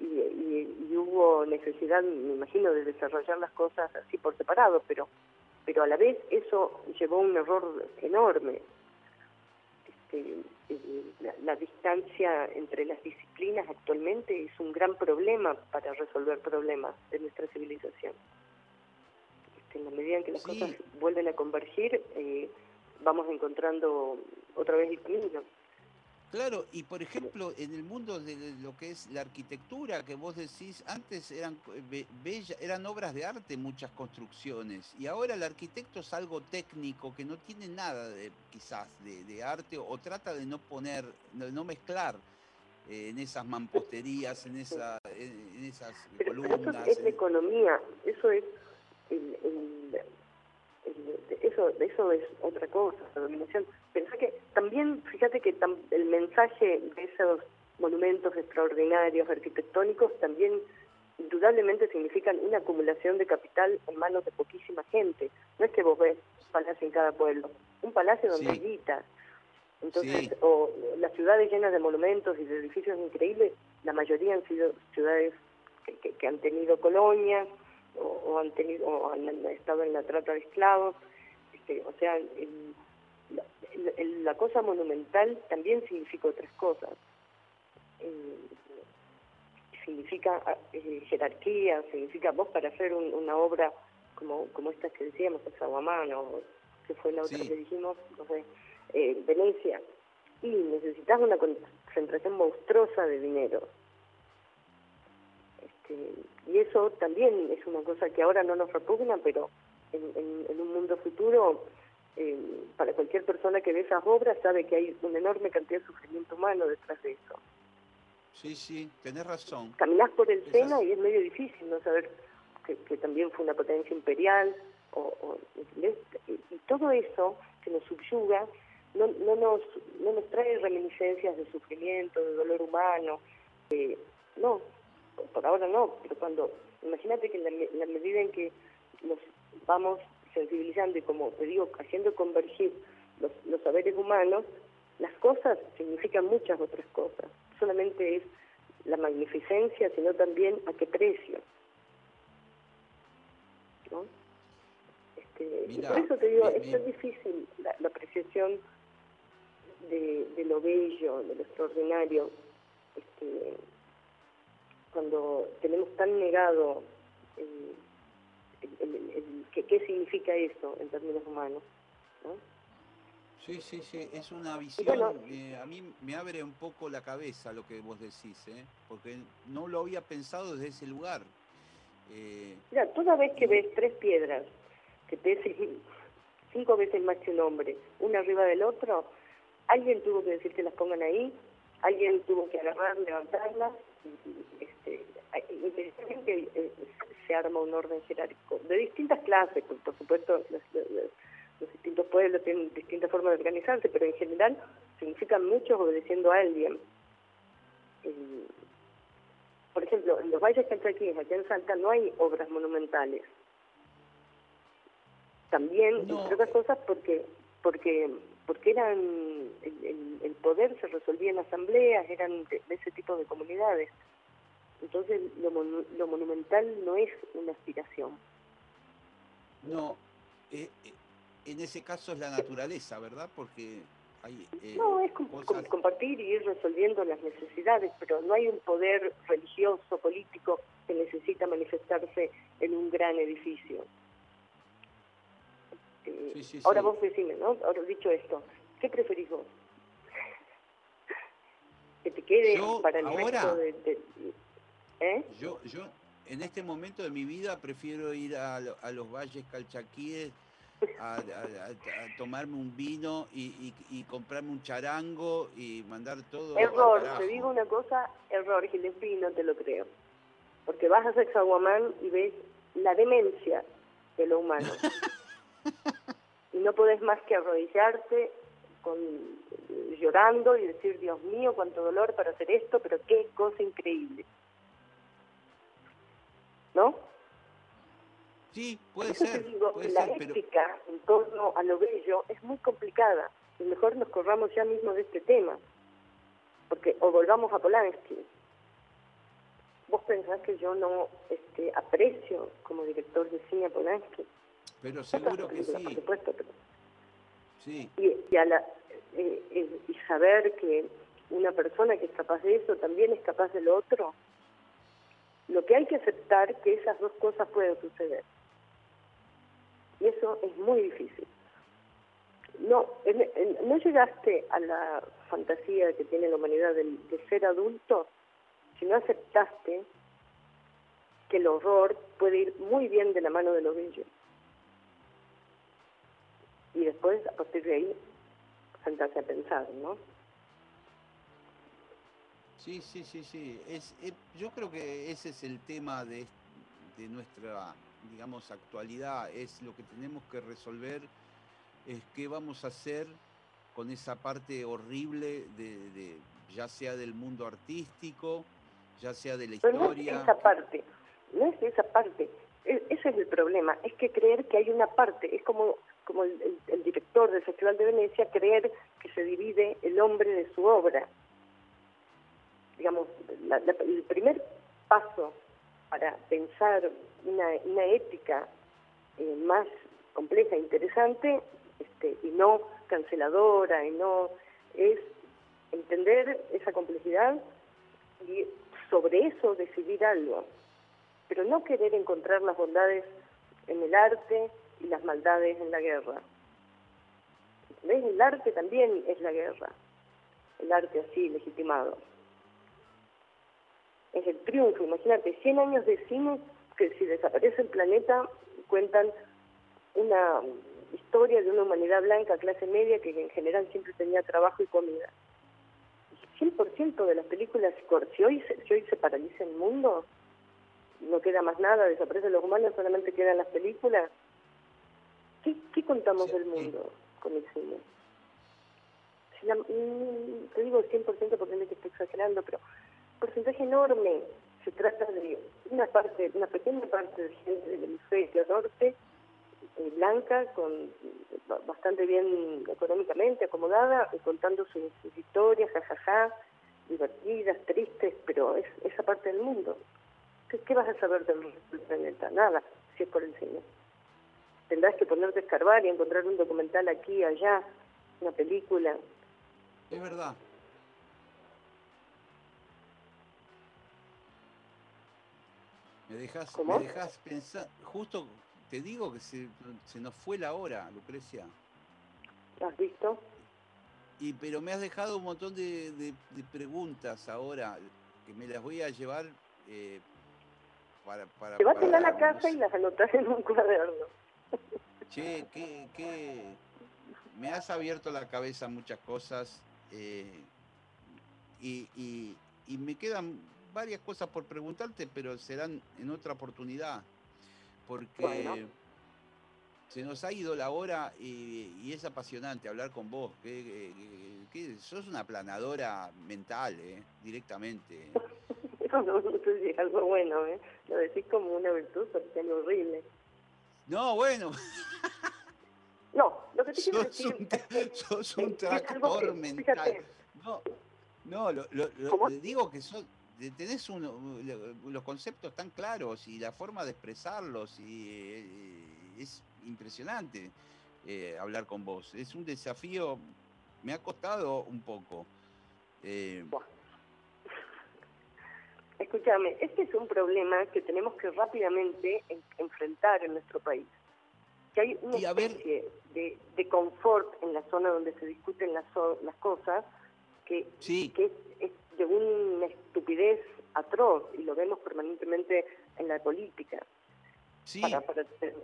[SPEAKER 2] y, hubo necesidad, me imagino, de desarrollar las cosas así por separado, pero pero a la vez eso llevó a un error enorme. Este, la, la, distancia entre las disciplinas actualmente es un gran problema para resolver problemas de nuestra civilización en la medida en que las cosas vuelven a convergir, eh, vamos encontrando otra vez el camino.
[SPEAKER 1] Claro, y por ejemplo, en el mundo de lo que es la arquitectura, que vos decís, antes eran bella, eran obras de arte muchas construcciones, y ahora el arquitecto es algo técnico que no tiene nada de quizás de, arte o trata de no poner, de no mezclar eh, en esas mamposterías, en, esa, en, esas columnas.
[SPEAKER 2] eso es, economía, eso es eso, eso es otra cosa, la dominación. Pensá que también, fíjate que el mensaje de esos monumentos extraordinarios arquitectónicos también indudablemente significan una acumulación de capital en manos de poquísima gente. No es que vos ves un palacio en cada pueblo, un palacio donde hay guitas. Entonces, o las ciudades llenas de monumentos y de edificios increíbles, la mayoría han sido ciudades que, que han tenido colonias, o, han tenido o han estado en la trata de esclavos o sea la cosa monumental también significa otras cosas. Eh, significa eh, jerarquía, significa vos para hacer una obra como, como esta que decíamos, Zaguamán o que fue la otra que dijimos, no sé, eh, Venecia, y necesitas una concentración monstruosa de dinero. Este, y eso también es una cosa que ahora no nos repugna, pero en, en, un mundo futuro, eh, para cualquier persona que ve esas obras, sabe que hay una enorme cantidad de sufrimiento humano detrás de eso.
[SPEAKER 1] Sí, sí, tenés razón.
[SPEAKER 2] Caminás por el Sena y es medio difícil no saber que, también fue una potencia imperial, o, Y, todo eso que nos subyuga no, no, nos, no nos trae reminiscencias de sufrimiento, de dolor humano. no, por ahora no, pero cuando, imagínate que en la, medida en que nos vamos sensibilizando y como te digo, haciendo convergir los, los saberes humanos, las cosas significan muchas otras cosas. Solamente es la magnificencia, sino también a qué precio. ¿No? Este, por eso te digo, es tan difícil la, apreciación de, de, lo bello, de lo extraordinario, este, cuando tenemos tan negado el, qué significa eso en términos humanos. ¿no?
[SPEAKER 1] Sí, sí, sí, es una visión, eh, a mí me abre un poco la cabeza lo que vos decís, ¿eh? porque no lo había pensado desde ese lugar.
[SPEAKER 2] Eh, Mira, toda vez que ves tres piedras que pesen cinco veces más que un hombre, una arriba del otro, alguien tuvo que decir que las pongan ahí, alguien tuvo que agarrar, levantarlas, y, este, inmediatamente eh, se arma un orden jerárquico, de distintas clases, por, supuesto, los distintos pueblos tienen distintas formas de organizarse, pero en general significan muchos obedeciendo a alguien. por ejemplo, en los valles calchaquíes, aquí en Salta, no hay obras monumentales. También, entre otras cosas, porque porque porque eran el, el, poder se resolvía en asambleas, eran de, ese tipo de comunidades. Entonces, lo, lo monumental no es una aspiración.
[SPEAKER 1] No, eh, eh en ese caso es la naturaleza, ¿verdad? Porque hay...
[SPEAKER 2] Eh, no, es compartir y ir resolviendo las necesidades, pero no hay un poder religioso, político, que necesita manifestarse en un gran edificio. Eh, ahora vos decime, ¿no? Ahora dicho esto, ¿qué preferís vos? que te quede para el resto de,
[SPEAKER 1] ¿eh? Yo, yo en este momento de mi vida prefiero ir a, a los valles calchaquíes a, tomarme un vino y, comprarme un charango y mandar todo.
[SPEAKER 2] Error, te digo una cosa, error, Gillespie, no te lo creo. Porque vas a Sexaguamán y ves la demencia de lo humano. y no podés más que arrodillarte con, llorando y decir, Dios mío, cuánto dolor para hacer esto, pero qué cosa increíble. ¿No?
[SPEAKER 1] Sí, puede ser.
[SPEAKER 2] la ética en torno a lo bello es muy complicada. Y mejor nos corramos ya mismo de este tema. Porque, o volvamos a Polanski. Vos pensás que yo no este, aprecio como director de cine a Polanski.
[SPEAKER 1] Pero seguro que sí.
[SPEAKER 2] Por supuesto, sí. Y, y, la, eh, eh, y saber que una persona que es capaz de eso también es capaz de lo otro. Lo que hay que aceptar que esas dos cosas pueden suceder. Y eso es muy difícil. No, no llegaste a la fantasía que tiene la humanidad de, ser adulto si no aceptaste que el horror puede ir muy bien de la mano de lo bello. Y después, a partir de ahí, sentarse a pensar, ¿no?
[SPEAKER 1] Sí, sí, sí, sí. Es, eh, yo creo que ese es el tema de, de nuestra digamos, actualidad, es lo que tenemos que resolver, es qué vamos a hacer con esa parte horrible de, ya sea del mundo artístico, ya sea de la historia.
[SPEAKER 2] no es esa parte, no es esa parte, e, ese es el problema, es que creer que hay una parte, es como, como el, director del Festival de Venecia, creer que se divide el hombre de su obra. Digamos, el primer paso para pensar una, una ética eh, más compleja e interesante este, y no canceladora, y no es entender esa complejidad y sobre eso decidir algo, pero no querer encontrar las bondades en el arte y las maldades en la guerra. ¿Ves? El arte también es la guerra, el arte así legitimado. Es el triunfo, imagínate, 100 años de cine que si desaparece el planeta cuentan una historia de una humanidad blanca, clase media, que en general siempre tenía trabajo y comida. 100% de las películas, si hoy, si hoy se paraliza el mundo, no queda más nada, desaparecen los humanos, solamente quedan las películas. ¿Qué, qué contamos del mundo con el cine? Mm, te digo 100% porque que estoy exagerando, pero porcentaje enorme. Se trata de una parte, una pequeña parte de gente del hemisferio norte, eh, blanca, con bastante bien económicamente acomodada, contando sus, historias, jajaja, divertidas, tristes, pero es esa parte del mundo. ¿Qué, vas a saber del, planeta? Nada, si es por el cine. Tendrás que ponerte a escarbar y encontrar un documental aquí, allá, una película.
[SPEAKER 1] Es verdad, Me dejas, me dejas pensar, justo te digo que se, nos fue la hora, Lucrecia.
[SPEAKER 2] ¿Lo has visto?
[SPEAKER 1] Y pero me has dejado un montón de, preguntas ahora que me las voy a llevar eh, para, para.
[SPEAKER 2] Llévatela a la casa y las anotas en un cuaderno.
[SPEAKER 1] Che, que, que me has abierto la cabeza muchas cosas eh, y, y, y me quedan varias cosas por preguntarte, pero serán en otra oportunidad, porque se nos ha ido la hora y, es apasionante hablar con vos, que, sos una planadora mental, eh, directamente.
[SPEAKER 2] no, no, sé si es algo bueno, ¿eh? lo decís como una virtud, porque es horrible.
[SPEAKER 1] No, bueno.
[SPEAKER 2] No, lo que te quiero decir
[SPEAKER 1] un, sos un tractor mental. No, no lo, lo, digo que sos, tenés los conceptos tan claros y la forma de expresarlos y eh, es impresionante eh, hablar con vos. Es un desafío, me ha costado un poco.
[SPEAKER 2] Eh, Escúchame, este es un problema que tenemos que rápidamente enfrentar en nuestro país. Que hay una especie de, de, confort en la zona donde se discuten las, las cosas que, que es de una estupidez atroz y lo vemos permanentemente en la política. Para,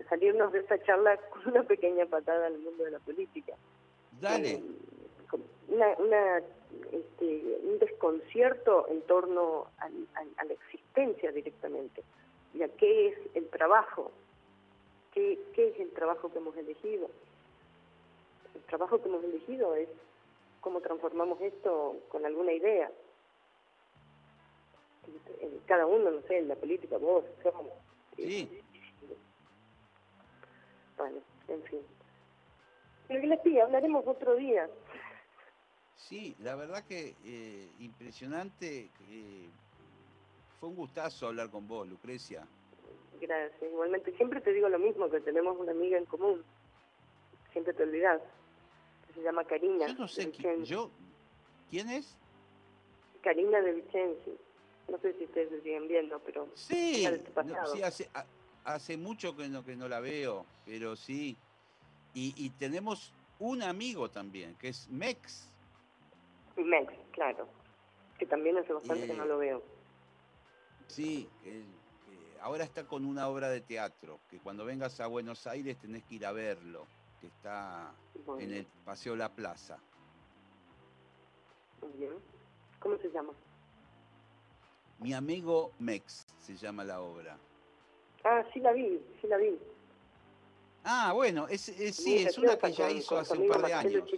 [SPEAKER 2] salirnos de esta charla con una pequeña patada al mundo de la política.
[SPEAKER 1] Dale. Eh,
[SPEAKER 2] una, este, un desconcierto en torno a, la existencia directamente y a qué es el trabajo, qué, qué es el trabajo que hemos elegido. El trabajo que hemos elegido es cómo transformamos esto con alguna idea cada uno, no sé, en la política, vos, somos.
[SPEAKER 1] Sí.
[SPEAKER 2] Bueno, en fin. Lo que les pido, hablaremos otro día.
[SPEAKER 1] Sí, la verdad que eh, impresionante. Eh, fue un gustazo hablar con vos, Lucrecia.
[SPEAKER 2] Gracias, igualmente. Siempre te digo lo mismo, que tenemos una amiga en común. Siempre te olvidas. Se llama Karina.
[SPEAKER 1] Yo no sé quién. Yo, ¿Quién es?
[SPEAKER 2] Karina de Vicenzi. No sé si ustedes se siguen viendo, pero...
[SPEAKER 1] Sí, sí hace, hace mucho que no, que no la veo, pero sí. Y, tenemos un amigo también, que es Mex.
[SPEAKER 2] Mex, claro. Que también hace bastante que no lo veo.
[SPEAKER 1] Sí, ahora está con una obra de teatro, que cuando vengas a Buenos Aires tenés que ir a verlo, que está en el Paseo La Plaza.
[SPEAKER 2] Muy bien. ¿Cómo se llama?
[SPEAKER 1] Mi amigo Mex se llama la obra.
[SPEAKER 2] Ah, sí la vi, sí la vi.
[SPEAKER 1] Ah, bueno, es, sí, es una que ya hizo hace un par de años.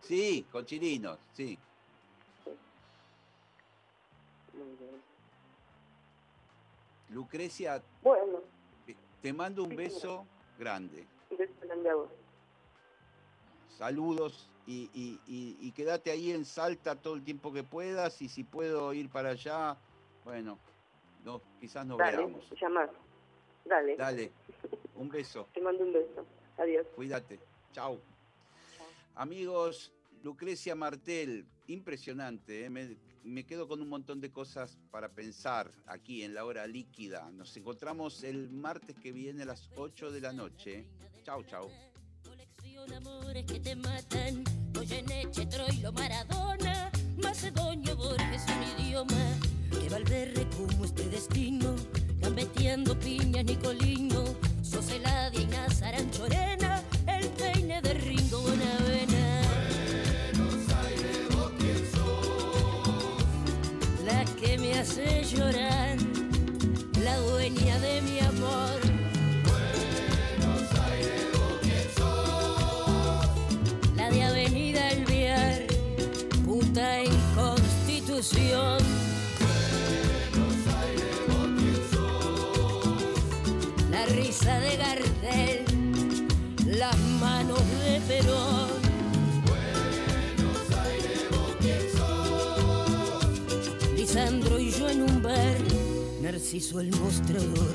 [SPEAKER 1] Sí, con chilinos, sí. Muy bien. Lucrecia,
[SPEAKER 2] bueno,
[SPEAKER 1] te mando un beso grande.
[SPEAKER 2] Un beso grande a vos.
[SPEAKER 1] Saludos y, y, y, quédate ahí en Salta todo el tiempo que puedas y si puedo ir para allá, bueno, no, quizás nos
[SPEAKER 2] Dale,
[SPEAKER 1] veamos.
[SPEAKER 2] Llamar. Dale.
[SPEAKER 1] Dale, un beso.
[SPEAKER 2] Te mando un beso. Adiós.
[SPEAKER 3] Cuídate. Chao. Amigos, Lucrecia Martel, impresionante, ¿eh? me, quedo con un montón de cosas para pensar aquí en la hora líquida. Nos encontramos el martes que viene a las 8 de la noche. Chau, chau. Amores que te matan, Goyeneche, Troilo, Maradona, Macedonio, Borges, un idioma que Valverde como este destino, gambeteando piñas, Nicolino, Soseladia y Nazaranchorena, el peine de Ringo Bonavena. que me hace llorar, Sos. La risa de Gardel, las manos de Perón. Sandro y yo en un bar, Narciso el mostrador